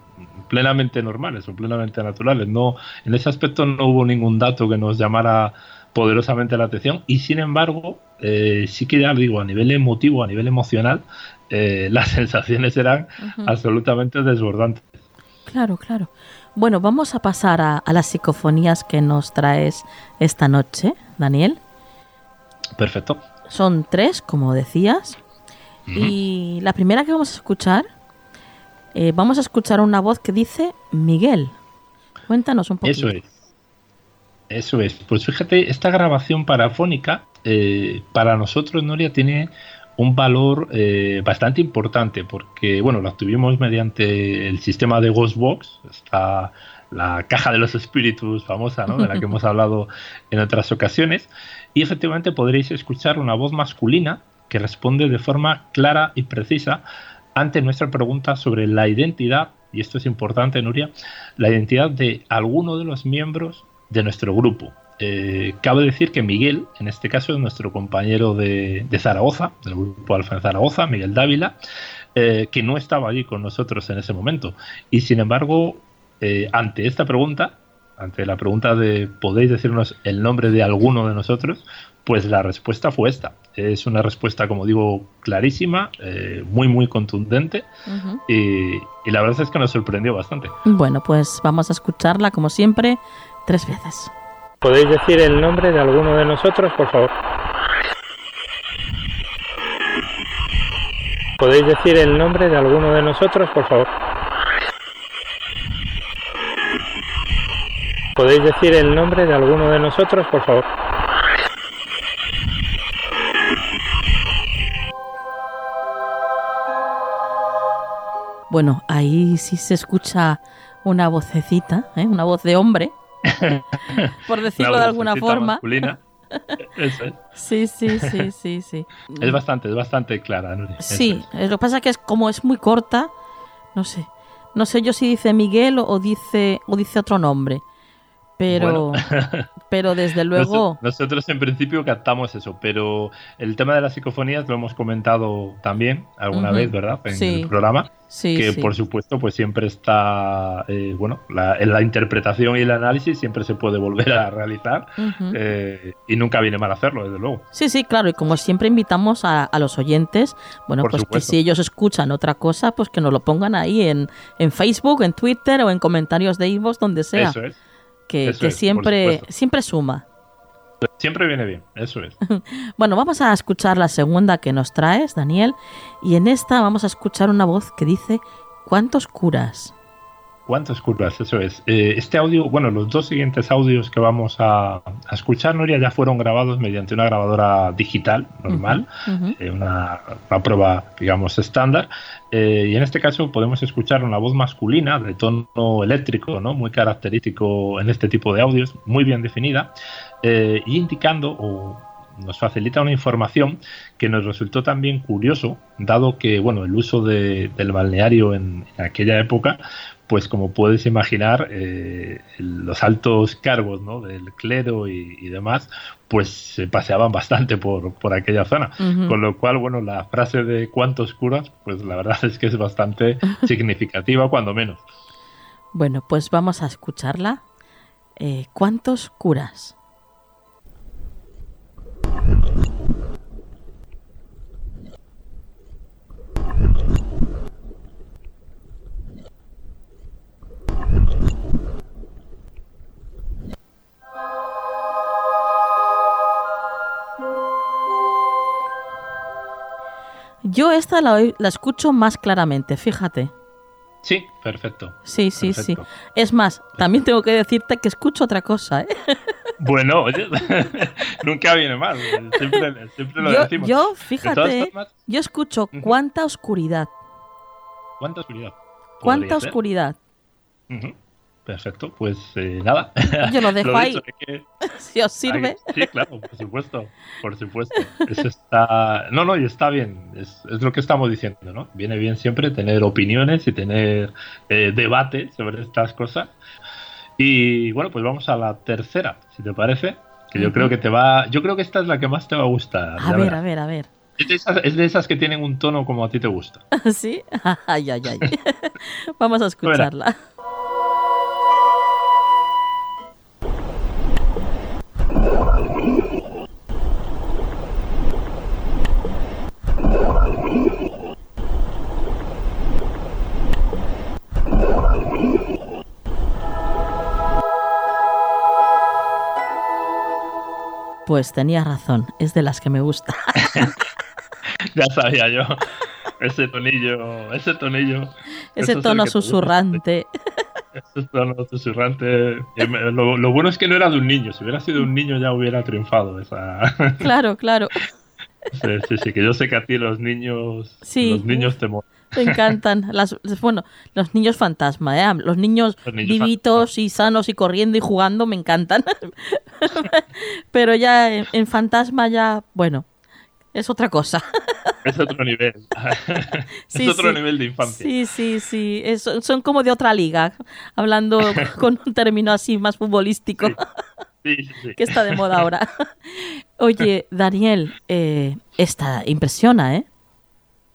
plenamente normales o plenamente naturales. No, en ese aspecto no hubo ningún dato que nos llamara poderosamente la atención y sin embargo eh, sí que ya digo a nivel emotivo a nivel emocional eh, [laughs] las sensaciones eran absolutamente desbordantes claro claro bueno, vamos a pasar a, las psicofonías que nos traes esta noche, Daniel. Perfecto. Son tres, como decías. Y la primera que vamos a escuchar, eh, vamos a escuchar una voz que dice Miguel. Cuéntanos un poco. Eso es. Eso es. Pues fíjate, esta grabación parafónica, eh, para nosotros, Noria, tiene un valor eh, bastante importante porque, bueno, la obtuvimos mediante el sistema de Ghostbox, está la caja de los espíritus famosa, ¿no? de la que [laughs] hemos hablado en otras ocasiones, y efectivamente podréis escuchar una voz masculina que responde de forma clara y precisa ante nuestra pregunta sobre la identidad, y esto es importante, Nuria, la identidad de alguno de los miembros de nuestro grupo. Eh, cabe decir que Miguel, en este caso, es nuestro compañero de, Zaragoza, del grupo Alfa en Zaragoza, Miguel Dávila, eh, que no estaba allí con nosotros en ese momento. Y sin embargo, eh, ante esta pregunta, ante la pregunta de ¿podéis decirnos el nombre de alguno de nosotros? Pues la respuesta fue esta. Es una respuesta, como digo, clarísima, muy, muy contundente y, y la verdad es que nos sorprendió bastante. Bueno, pues vamos a escucharla, como siempre, tres veces. ¿Podéis decir el nombre de alguno de nosotros, por favor? ¿Podéis decir el nombre de alguno de nosotros, por favor? ¿Podéis decir el nombre de alguno de nosotros, por favor? Bueno, ahí sí se escucha una vocecita, ¿eh? una voz de hombre [laughs] por decirlo de alguna forma. [laughs] Sí, sí, sí, sí, sí. Es bastante, es bastante clara. Sí, lo que pasa es que es como es muy corta, no sé. No sé yo si dice Miguel o dice o dice otro nombre. Pero [laughs] pero desde luego... Nosotros, en principio captamos eso, pero el tema de las psicofonías lo hemos comentado también alguna vez, ¿verdad? En el programa. Sí, que por supuesto pues siempre está, eh, bueno, la, la, interpretación y el análisis siempre se puede volver a realizar eh, y nunca viene mal hacerlo, desde luego. Sí, sí, claro, y como siempre invitamos a, los oyentes, bueno, pues que si ellos escuchan otra cosa, pues que nos lo pongan ahí en, en Facebook, en Twitter o en comentarios de Ivos, donde sea. Eso es. Que, siempre, siempre suma. Siempre viene bien, eso es. [laughs] bueno, vamos a escuchar la segunda que nos traes, Daniel, y en esta vamos a escuchar una voz que dice, ¿cuántos curas? ¿Cuántos curas? Eso es. Eh, este audio, bueno, los dos siguientes audios que vamos a, escuchar, Noria, ya fueron grabados mediante una grabadora digital normal, eh, una, prueba, digamos, estándar. Eh, y en este caso podemos escuchar una voz masculina de tono eléctrico, ¿no? Muy característico en este tipo de audios, muy bien definida, y indicando o nos facilita una información que nos resultó también curioso, dado que bueno, el uso del balneario en, aquella época pues como puedes imaginar, eh, los altos cargos ¿no? del clero y, demás, pues se paseaban bastante por, por aquella zona. Con lo cual, bueno, la frase de cuántos curas, pues la verdad es que es bastante [laughs] significativa, cuando menos. Bueno, pues vamos a escucharla. Eh, ¿Cuántos curas? Yo esta la, la escucho más claramente, fíjate. Sí, perfecto. Sí, sí, sí. Es más, también tengo que decirte que escucho otra cosa, ¿eh? [laughs] Bueno, [laughs] nunca viene mal. Siempre, lo yo, decimos. Yo, fíjate, yo escucho cuánta oscuridad. ¿Cuánta oscuridad? ¿Cuánta oscuridad? Perfecto, pues eh, nada. [laughs] Yo lo dejo ahí. [laughs] si os sirve. sí, claro, por supuesto. Por supuesto. Eso está. No, no, y está bien. Es, lo que estamos diciendo, ¿no? Viene bien siempre tener opiniones y tener eh, debate sobre estas cosas. Y bueno, pues vamos a la tercera, si te parece. Que yo creo que te va. Yo creo que esta es la que más te va a gustar. A ver, a ver, a ver. Es de, esas, que tienen un tono como a ti te gusta. [laughs] ¿Sí? Ay, ay, ay. Vamos a escucharla. Pues tenía razón, es de las que me gusta. [laughs] ya sabía yo. Ese tonillo, ese tonillo. Ese tono susurrante. Ese tono susurrante. Lo, lo, bueno es que no era de un niño. Si hubiera sido un niño ya hubiera triunfado esa. Claro, claro. Sí, sí, sí, que yo sé que a ti los niños, los niños te Me [laughs] encantan. Las, bueno, los niños fantasma, ¿eh? Los niños, vivitos y sanos y corriendo y jugando me encantan. [laughs] Pero ya en, fantasma ya, bueno, es otra cosa. [laughs] Es otro nivel. es otro nivel de infancia. Sí, sí, sí. son como de otra liga, hablando con un término así más futbolístico. Sí, sí, que está de moda ahora. Oye, Daniel, eh, esta impresiona, ¿eh?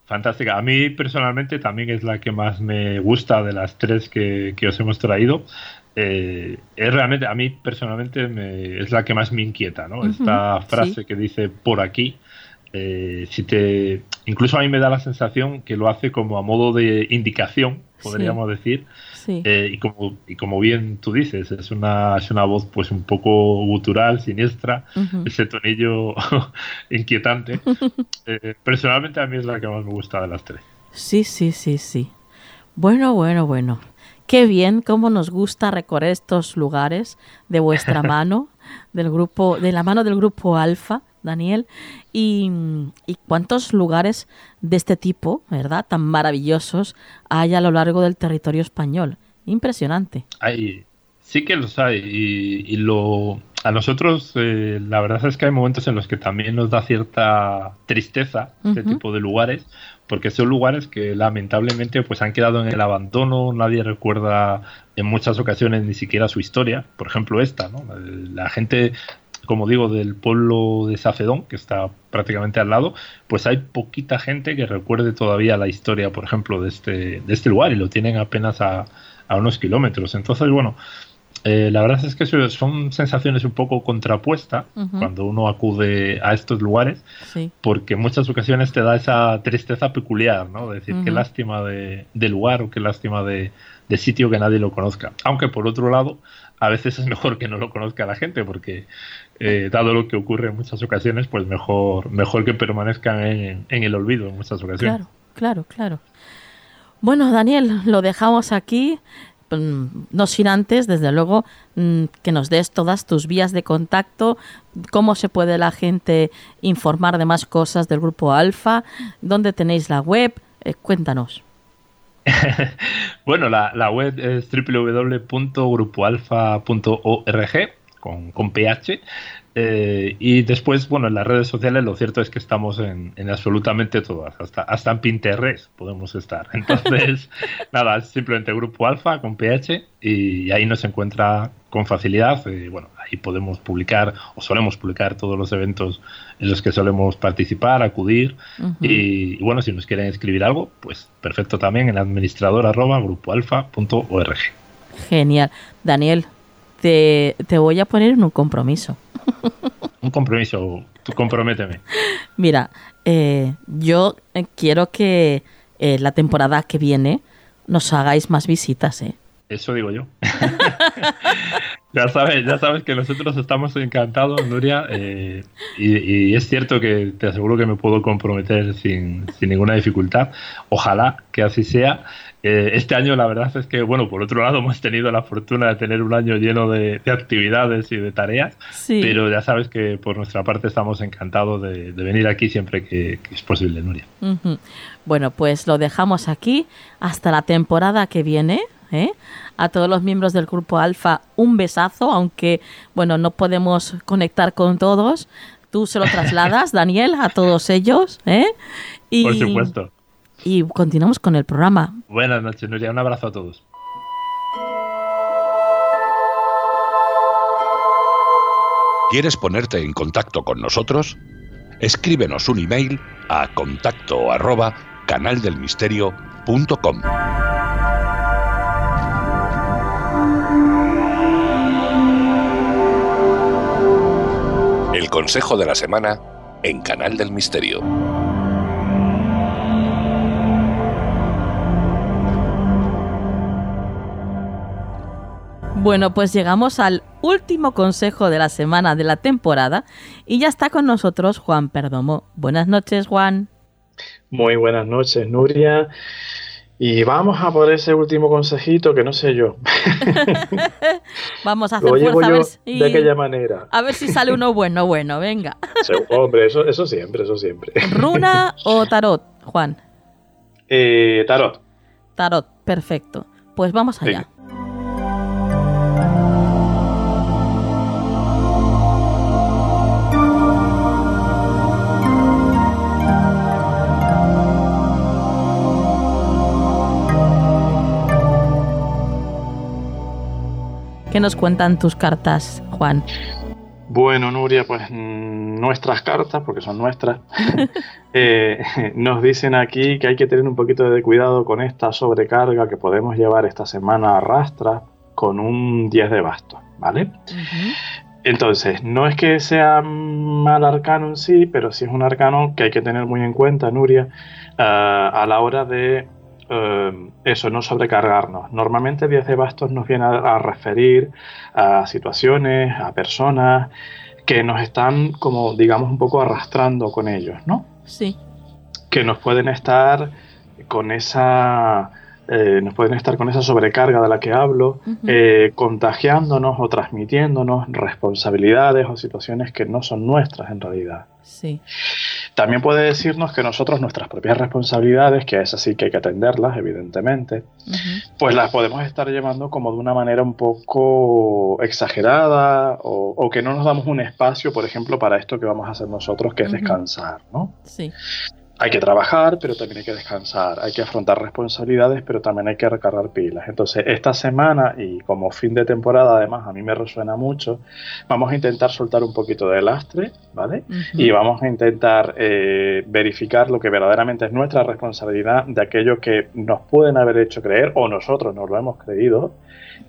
Fantástica. A mí personalmente también es la que más me gusta de las tres que, os hemos traído. Eh, es realmente, a mí personalmente es la que más me inquieta, ¿no? Esta frase que dice por aquí, eh, si te, incluso a mí me da la sensación que lo hace como a modo de indicación, podríamos decir, eh, y, como, y como bien tú dices, es una, es una voz pues un poco gutural, siniestra, ese tonillo [laughs] inquietante. [laughs] Eh, personalmente a mí es la que más me gusta de las tres. Sí, sí, sí, sí. Bueno, bueno, bueno. Qué bien, cómo nos gusta recorrer estos lugares de vuestra [laughs] mano, del grupo, de la mano del grupo Alfa, Daniel. Y, y, cuántos lugares de este tipo, ¿verdad? Tan maravillosos hay a lo largo del territorio español. Impresionante. Hay, sí que los hay. Y, lo, a nosotros, eh, la verdad es que hay momentos en los que también nos da cierta tristeza este tipo de lugares, porque son lugares que lamentablemente pues han quedado en el abandono, nadie recuerda en muchas ocasiones ni siquiera su historia, por ejemplo esta, ¿no? La gente como digo, del pueblo de Safedón, que está prácticamente al lado, pues hay poquita gente que recuerde todavía la historia, por ejemplo, de este, de este lugar y lo tienen apenas a unos kilómetros. Entonces, bueno, eh, la verdad es que son sensaciones un poco contrapuestas cuando uno acude a estos lugares, porque en muchas ocasiones te da esa tristeza peculiar, ¿no? decir, qué lástima de, lugar o qué lástima de, de, sitio que nadie lo conozca. Aunque por otro lado, a veces es mejor que no lo conozca la gente, porque eh, dado lo que ocurre en muchas ocasiones, pues mejor, mejor que permanezcan en, el olvido en muchas ocasiones. Claro, claro, claro. Bueno, Daniel, lo dejamos aquí. Mm, no sin antes, desde luego, mm, que nos des todas tus vías de contacto, cómo se puede la gente informar de más cosas del grupo Alfa, dónde tenéis la web, eh, cuéntanos. [laughs] bueno, la, la, web es www.grupoalfa.org con, con PH. Eh, y después, bueno, en las redes sociales lo cierto es que estamos en, absolutamente todas, hasta, hasta en Pinterest podemos estar. [laughs] Entonces, nada, es simplemente Grupo Alfa con PH y ahí nos encuentra con facilidad. Y bueno, ahí podemos publicar o solemos publicar todos los eventos en los que solemos participar, acudir. y, bueno, si nos quieren escribir algo, pues perfecto también en administrador arroba grupoalfa.org. Genial. Daniel, te, voy a poner en un compromiso. [laughs] un compromiso, tú comprométeme. Mira, eh, yo eh, quiero que eh, la temporada que viene nos hagáis más visitas, ¿eh? Eso digo yo. [laughs] ya sabes, ya sabes que nosotros estamos encantados, Nuria, y, y, es cierto que te aseguro que me puedo comprometer sin, sin ninguna dificultad. Ojalá que así sea. Eh, este año la verdad es que, bueno, por otro lado [laughs] hemos tenido la fortuna de tener un año lleno de, actividades y de tareas, pero ya sabes que por nuestra parte estamos encantados de, venir aquí siempre que, es posible, Nuria. Bueno, pues lo dejamos aquí hasta la temporada que viene. ¿eh? A todos los miembros del grupo Alfa, un besazo, aunque, bueno, no podemos conectar con todos. Tú se lo trasladas, [laughs] Daniel, a todos ellos. ¿eh? Y... Por supuesto y continuamos con el programa. Buenas noches, Nuria. Un abrazo a todos. ¿Quieres ponerte en contacto con nosotros? Escríbenos un email a contacto arroba canaldelmisterio.com. El consejo de la semana en Canal del Misterio. Bueno, pues llegamos al último consejo de la semana de la temporada y ya está con nosotros Juan Perdomo. Buenas noches, Juan. Muy buenas noches, Nuria. Y vamos a por ese último consejito que no sé yo. [laughs] [laughs] vamos a hacer fuerza a ver si, de aquella manera. A ver si sale uno bueno, bueno, venga. hombre, eso, eso siempre, eso siempre. ¿Runa o [laughs] tarot, Juan? Eh, tarot. Tarot, perfecto. Pues vamos allá. ¿Qué nos cuentan tus cartas, Juan? Bueno, Nuria, pues mm, nuestras cartas, porque son nuestras, [laughs] eh, nos dicen aquí que hay que tener un poquito de cuidado con esta sobrecarga que podemos llevar esta semana a rastra con un 10 de bastos, ¿vale? Entonces, no es que sea mal arcano en sí, pero sí es un arcano que hay que tener muy en cuenta, Nuria, ah, a la hora de eh, eso, no sobrecargarnos. Normalmente 10 de bastos nos viene a, referir a situaciones, a personas que nos están como, digamos, un poco arrastrando con ellos, ¿no? Sí. Que nos pueden estar con esa... Eh, nos pueden estar con esa sobrecarga de la que hablo, eh, contagiándonos o transmitiéndonos responsabilidades o situaciones que no son nuestras en realidad. Sí. También puede decirnos que nosotros nuestras propias responsabilidades, que es así que hay que atenderlas, evidentemente, pues las podemos estar llevando como de una manera un poco exagerada o, que no nos damos un espacio, por ejemplo, para esto que vamos a hacer nosotros, que es descansar, ¿no? Sí. Hay que trabajar, pero también hay que descansar, hay que afrontar responsabilidades, pero también hay que recargar pilas. Entonces, esta semana, y como fin de temporada, además, a mí me resuena mucho, vamos a intentar soltar un poquito de lastre, ¿vale? Y vamos a intentar eh, verificar lo que verdaderamente es nuestra responsabilidad de aquello que nos pueden haber hecho creer, o nosotros nos lo hemos creído,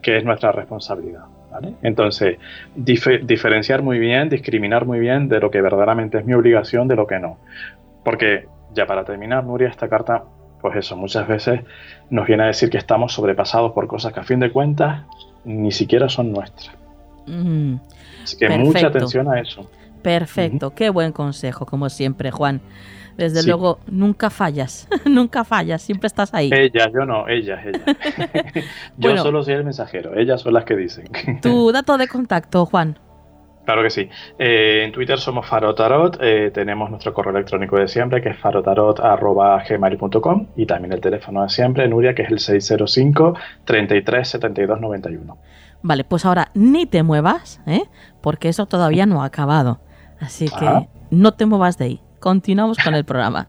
que es nuestra responsabilidad. ¿Vale? Entonces, diferenciar muy bien, discriminar muy bien de lo que verdaderamente es mi obligación de lo que no. Porque ya para terminar, Nuria, esta carta, pues eso, muchas veces nos viene a decir que estamos sobrepasados por cosas que a fin de cuentas ni siquiera son nuestras. Así que mucha atención a eso. Perfecto, qué buen consejo, como siempre, Juan. Desde luego, nunca fallas, [laughs] nunca fallas, siempre estás ahí. Ella, yo no, ella, ella. [laughs] yo solo soy el mensajero, ellas son las que dicen. tu [laughs] dato de contacto, Juan. Claro que sí. Eh, en Twitter somos Farotarot, eh, tenemos nuestro correo electrónico de siempre que es farotarot.gmail.com y también el teléfono de siempre, Nuria, que es el 605 33 72 91. Vale, pues ahora ni te muevas, ¿eh? porque eso todavía no ha acabado. Así que no te muevas de ahí. Continuamos con el programa.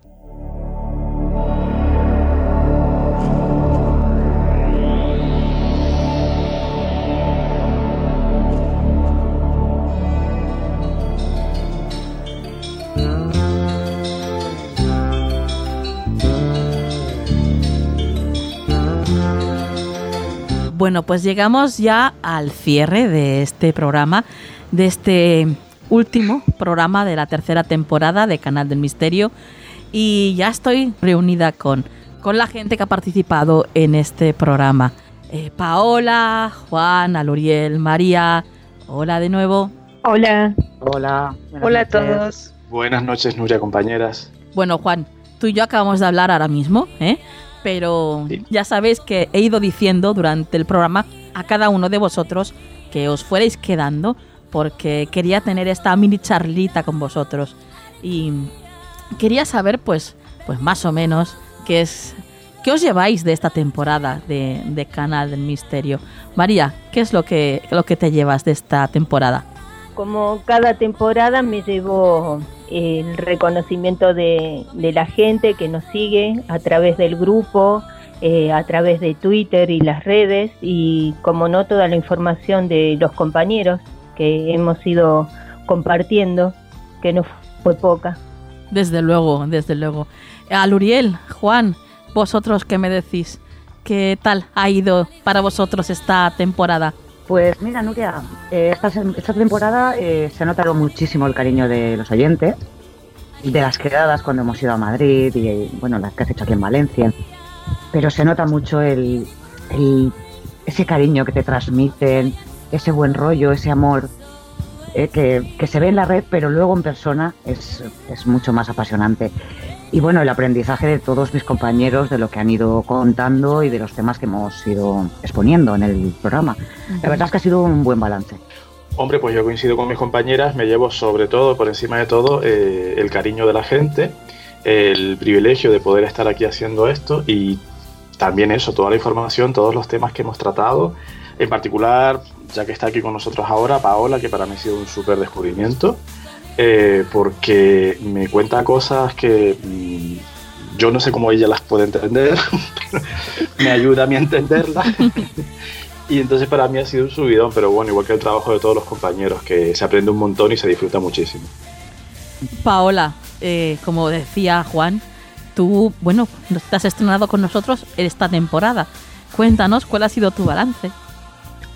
Bueno, pues llegamos ya al cierre de este programa, de este último programa de la tercera temporada de Canal del Misterio. Y ya estoy reunida con, con la gente que ha participado en este programa. Eh, Paola, Juan, Aluriel, María. Hola de nuevo. Hola. Hola. Hola a todos. Buenas noches, Nuria, compañeras. Bueno, Juan, tú y yo acabamos de hablar ahora mismo, ¿eh? Pero ya sabéis que he ido diciendo durante el programa a cada uno de vosotros que os fuerais quedando porque quería tener esta mini charlita con vosotros y quería saber pues pues más o menos qué es qué os lleváis de esta temporada de, de Canal del Misterio. María, ¿qué es lo que lo que te llevas de esta temporada? Como cada temporada me llevo el reconocimiento de, la gente que nos sigue a través del grupo, eh, a través de Twitter y las redes y como no toda la información de los compañeros que hemos ido compartiendo, que no fue poca. Desde luego, desde luego. Aluriel, Juan, vosotros qué me decís, ¿qué tal ha ido para vosotros esta temporada? Pues mira, Nuria, eh, esta, temporada eh, se ha notado muchísimo el cariño de los oyentes, de las quedadas cuando hemos ido a Madrid y bueno, las que has hecho aquí en Valencia. Pero se nota mucho el, ese cariño que te transmiten, ese buen rollo, ese amor eh, que, se ve en la red, pero luego en persona es mucho más apasionante y bueno, el aprendizaje de todos mis compañeros de lo que han ido contando y de los temas que hemos ido exponiendo en el programa. La verdad es que ha sido un buen balance. Hombre, pues yo coincido con mis compañeras, me llevo sobre todo, por encima de todo, eh, el cariño de la gente, el privilegio de poder estar aquí haciendo esto y también eso, toda la información, todos los temas que hemos tratado, en particular, ya que está aquí con nosotros ahora, Paola, que para mí ha sido un súper descubrimiento. Eh, porque me cuenta cosas que mm, yo no sé cómo ella las puede entender, [laughs] me ayuda a mí a entenderlas. [laughs] y entonces para mí ha sido un subidón, pero bueno, igual que el trabajo de todos los compañeros, que se aprende un montón y se disfruta muchísimo. Paola, eh, como decía Juan, tú, bueno, te has estrenado con nosotros esta temporada. Cuéntanos cuál ha sido tu balance.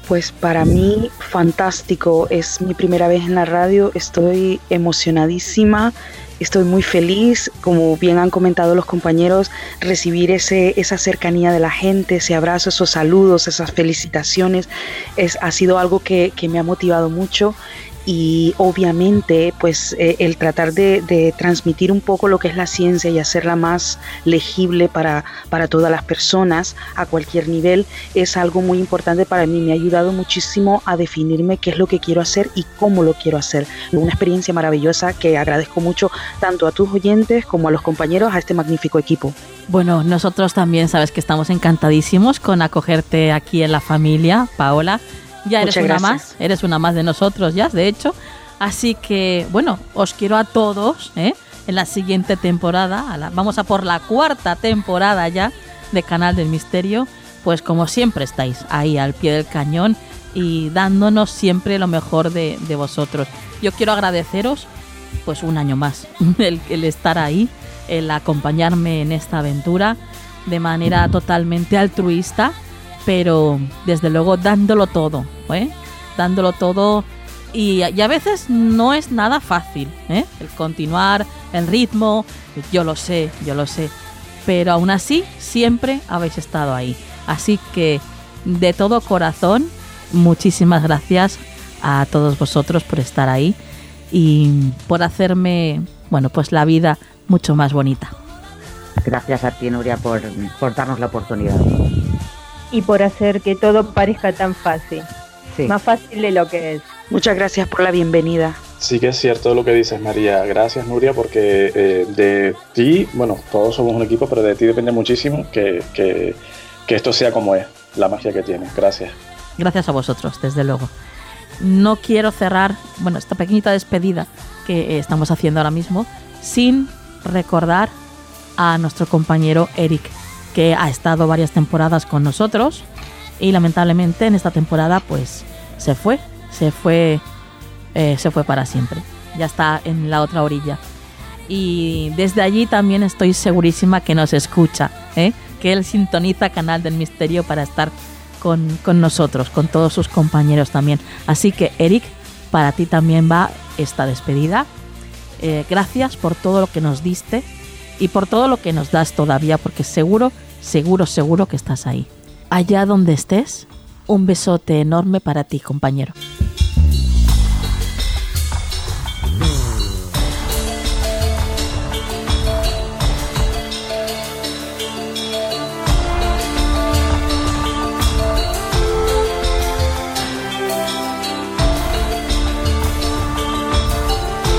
Pues para mí fantástico, es mi primera vez en la radio, estoy emocionadísima, estoy muy feliz, como bien han comentado los compañeros, recibir ese, esa cercanía de la gente, ese abrazo, esos saludos, esas felicitaciones, es, ha sido algo que, que me ha motivado mucho y obviamente pues eh, el tratar de, transmitir un poco lo que es la ciencia y hacerla más legible para, para todas las personas a cualquier nivel es algo muy importante para mí. Me ha ayudado muchísimo a definirme qué es lo que quiero hacer y cómo lo quiero hacer. Una experiencia maravillosa que agradezco mucho tanto a tus oyentes como a los compañeros, a este magnífico equipo. Bueno, nosotros también sabes que estamos encantadísimos con acogerte aquí en la familia, Paola. Ya eres una más, eres una más de nosotros ya, de hecho. Así que, bueno, os quiero a todos, ¿eh? en la siguiente temporada, vamos a por la cuarta temporada ya de Canal del Misterio, pues como siempre estáis ahí al pie del cañón y dándonos siempre lo mejor de, vosotros. Yo quiero agradeceros pues un año más [laughs] el, el estar ahí, el acompañarme en esta aventura de manera totalmente altruista, pero desde luego dándolo todo, ¿eh? dándolo todo y, a veces no es nada fácil, ¿eh? el continuar, el ritmo, yo lo sé, yo lo sé, pero aún así siempre habéis estado ahí. Así que de todo corazón, muchísimas gracias a todos vosotros por estar ahí y por hacerme, bueno, pues la vida mucho más bonita. Gracias a ti, Nuria, por, por darnos la oportunidad. Y por hacer que todo parezca tan fácil. Más fácil de lo que es. Muchas gracias por la bienvenida. Sí que es cierto lo que dices, María. Gracias, Nuria, porque eh, de ti, bueno, todos somos un equipo, pero de ti depende muchísimo que, que, que esto sea como es, la magia que tiene. Gracias. Gracias a vosotros, desde luego. No quiero cerrar, bueno, esta pequeñita despedida que estamos haciendo ahora mismo sin recordar a nuestro compañero Eric, que ha estado varias temporadas con nosotros y lamentablemente en esta temporada pues se fue, se fue, eh, se fue para siempre. Ya está en la otra orilla. Y desde allí también estoy segurísima que nos escucha, ¿eh? que él sintoniza Canal del Misterio para estar con, nosotros, con todos sus compañeros también. Así que Eric, para ti también va esta despedida. Eh, gracias por todo lo que nos diste y por todo lo que nos das todavía, porque seguro, seguro, seguro que estás ahí. Allá donde estés, un besote enorme para ti, compañero.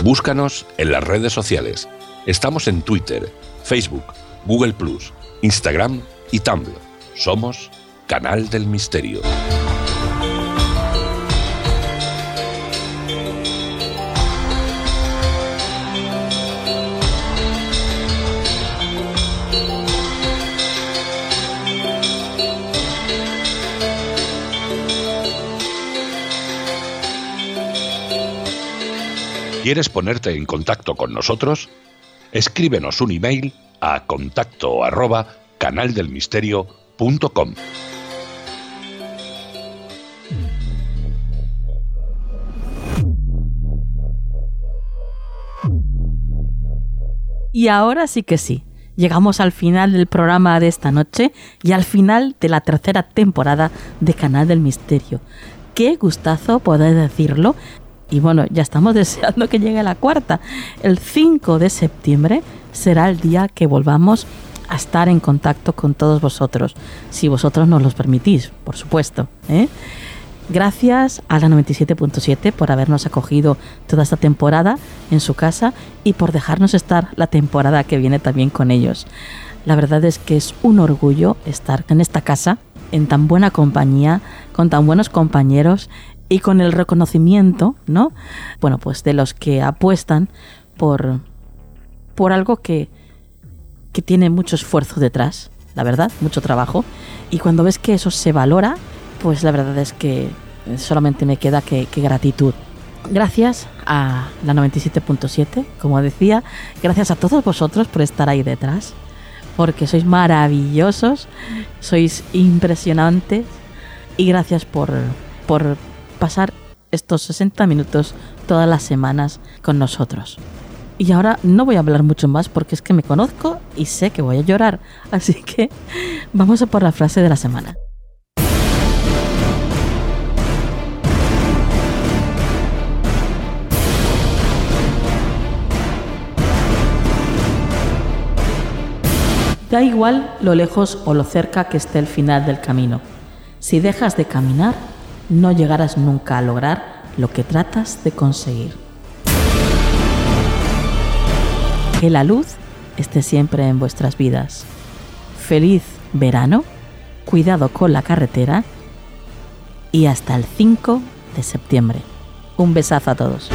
Búscanos en las redes sociales. Estamos en Twitter, Facebook, Google ⁇ Instagram y Tumblr. Somos Canal del Misterio. ¿Quieres ponerte en contacto con nosotros? Escríbenos un email a contacto arroba canaldelmisterio.com. Y ahora sí que sí. Llegamos al final del programa de esta noche y al final de la tercera temporada de Canal del Misterio. Qué gustazo poder decirlo y bueno, ya estamos [laughs] deseando que llegue la cuarta. El 5 de septiembre será el día que volvamos a estar en contacto con todos vosotros, si vosotros nos los permitís, por supuesto. ¿eh? Gracias a la 97.7 por habernos acogido toda esta temporada en su casa y por dejarnos estar la temporada que viene también con ellos. La verdad es que es un orgullo estar en esta casa, en tan buena compañía, con tan buenos compañeros y con el reconocimiento, ¿no? Bueno, pues de los que apuestan por, por algo que, que tiene mucho esfuerzo detrás, la verdad, mucho trabajo. Y cuando ves que eso se valora, pues la verdad es que solamente me queda que, gratitud. Gracias a la 97.7, como decía, gracias a todos vosotros por estar ahí detrás, porque sois maravillosos, sois impresionantes y gracias por, por pasar estos 60 minutos todas las semanas con nosotros. Y ahora no voy a hablar mucho más porque es que me conozco y sé que voy a llorar. Así que vamos a por la frase de la semana. Da igual lo lejos o lo cerca que esté el final del camino. Si dejas de caminar, no llegarás nunca a lograr lo que tratas de conseguir. Que la luz esté siempre en vuestras vidas. Feliz verano, cuidado con la carretera y hasta el 5 de septiembre. Un besazo a todos.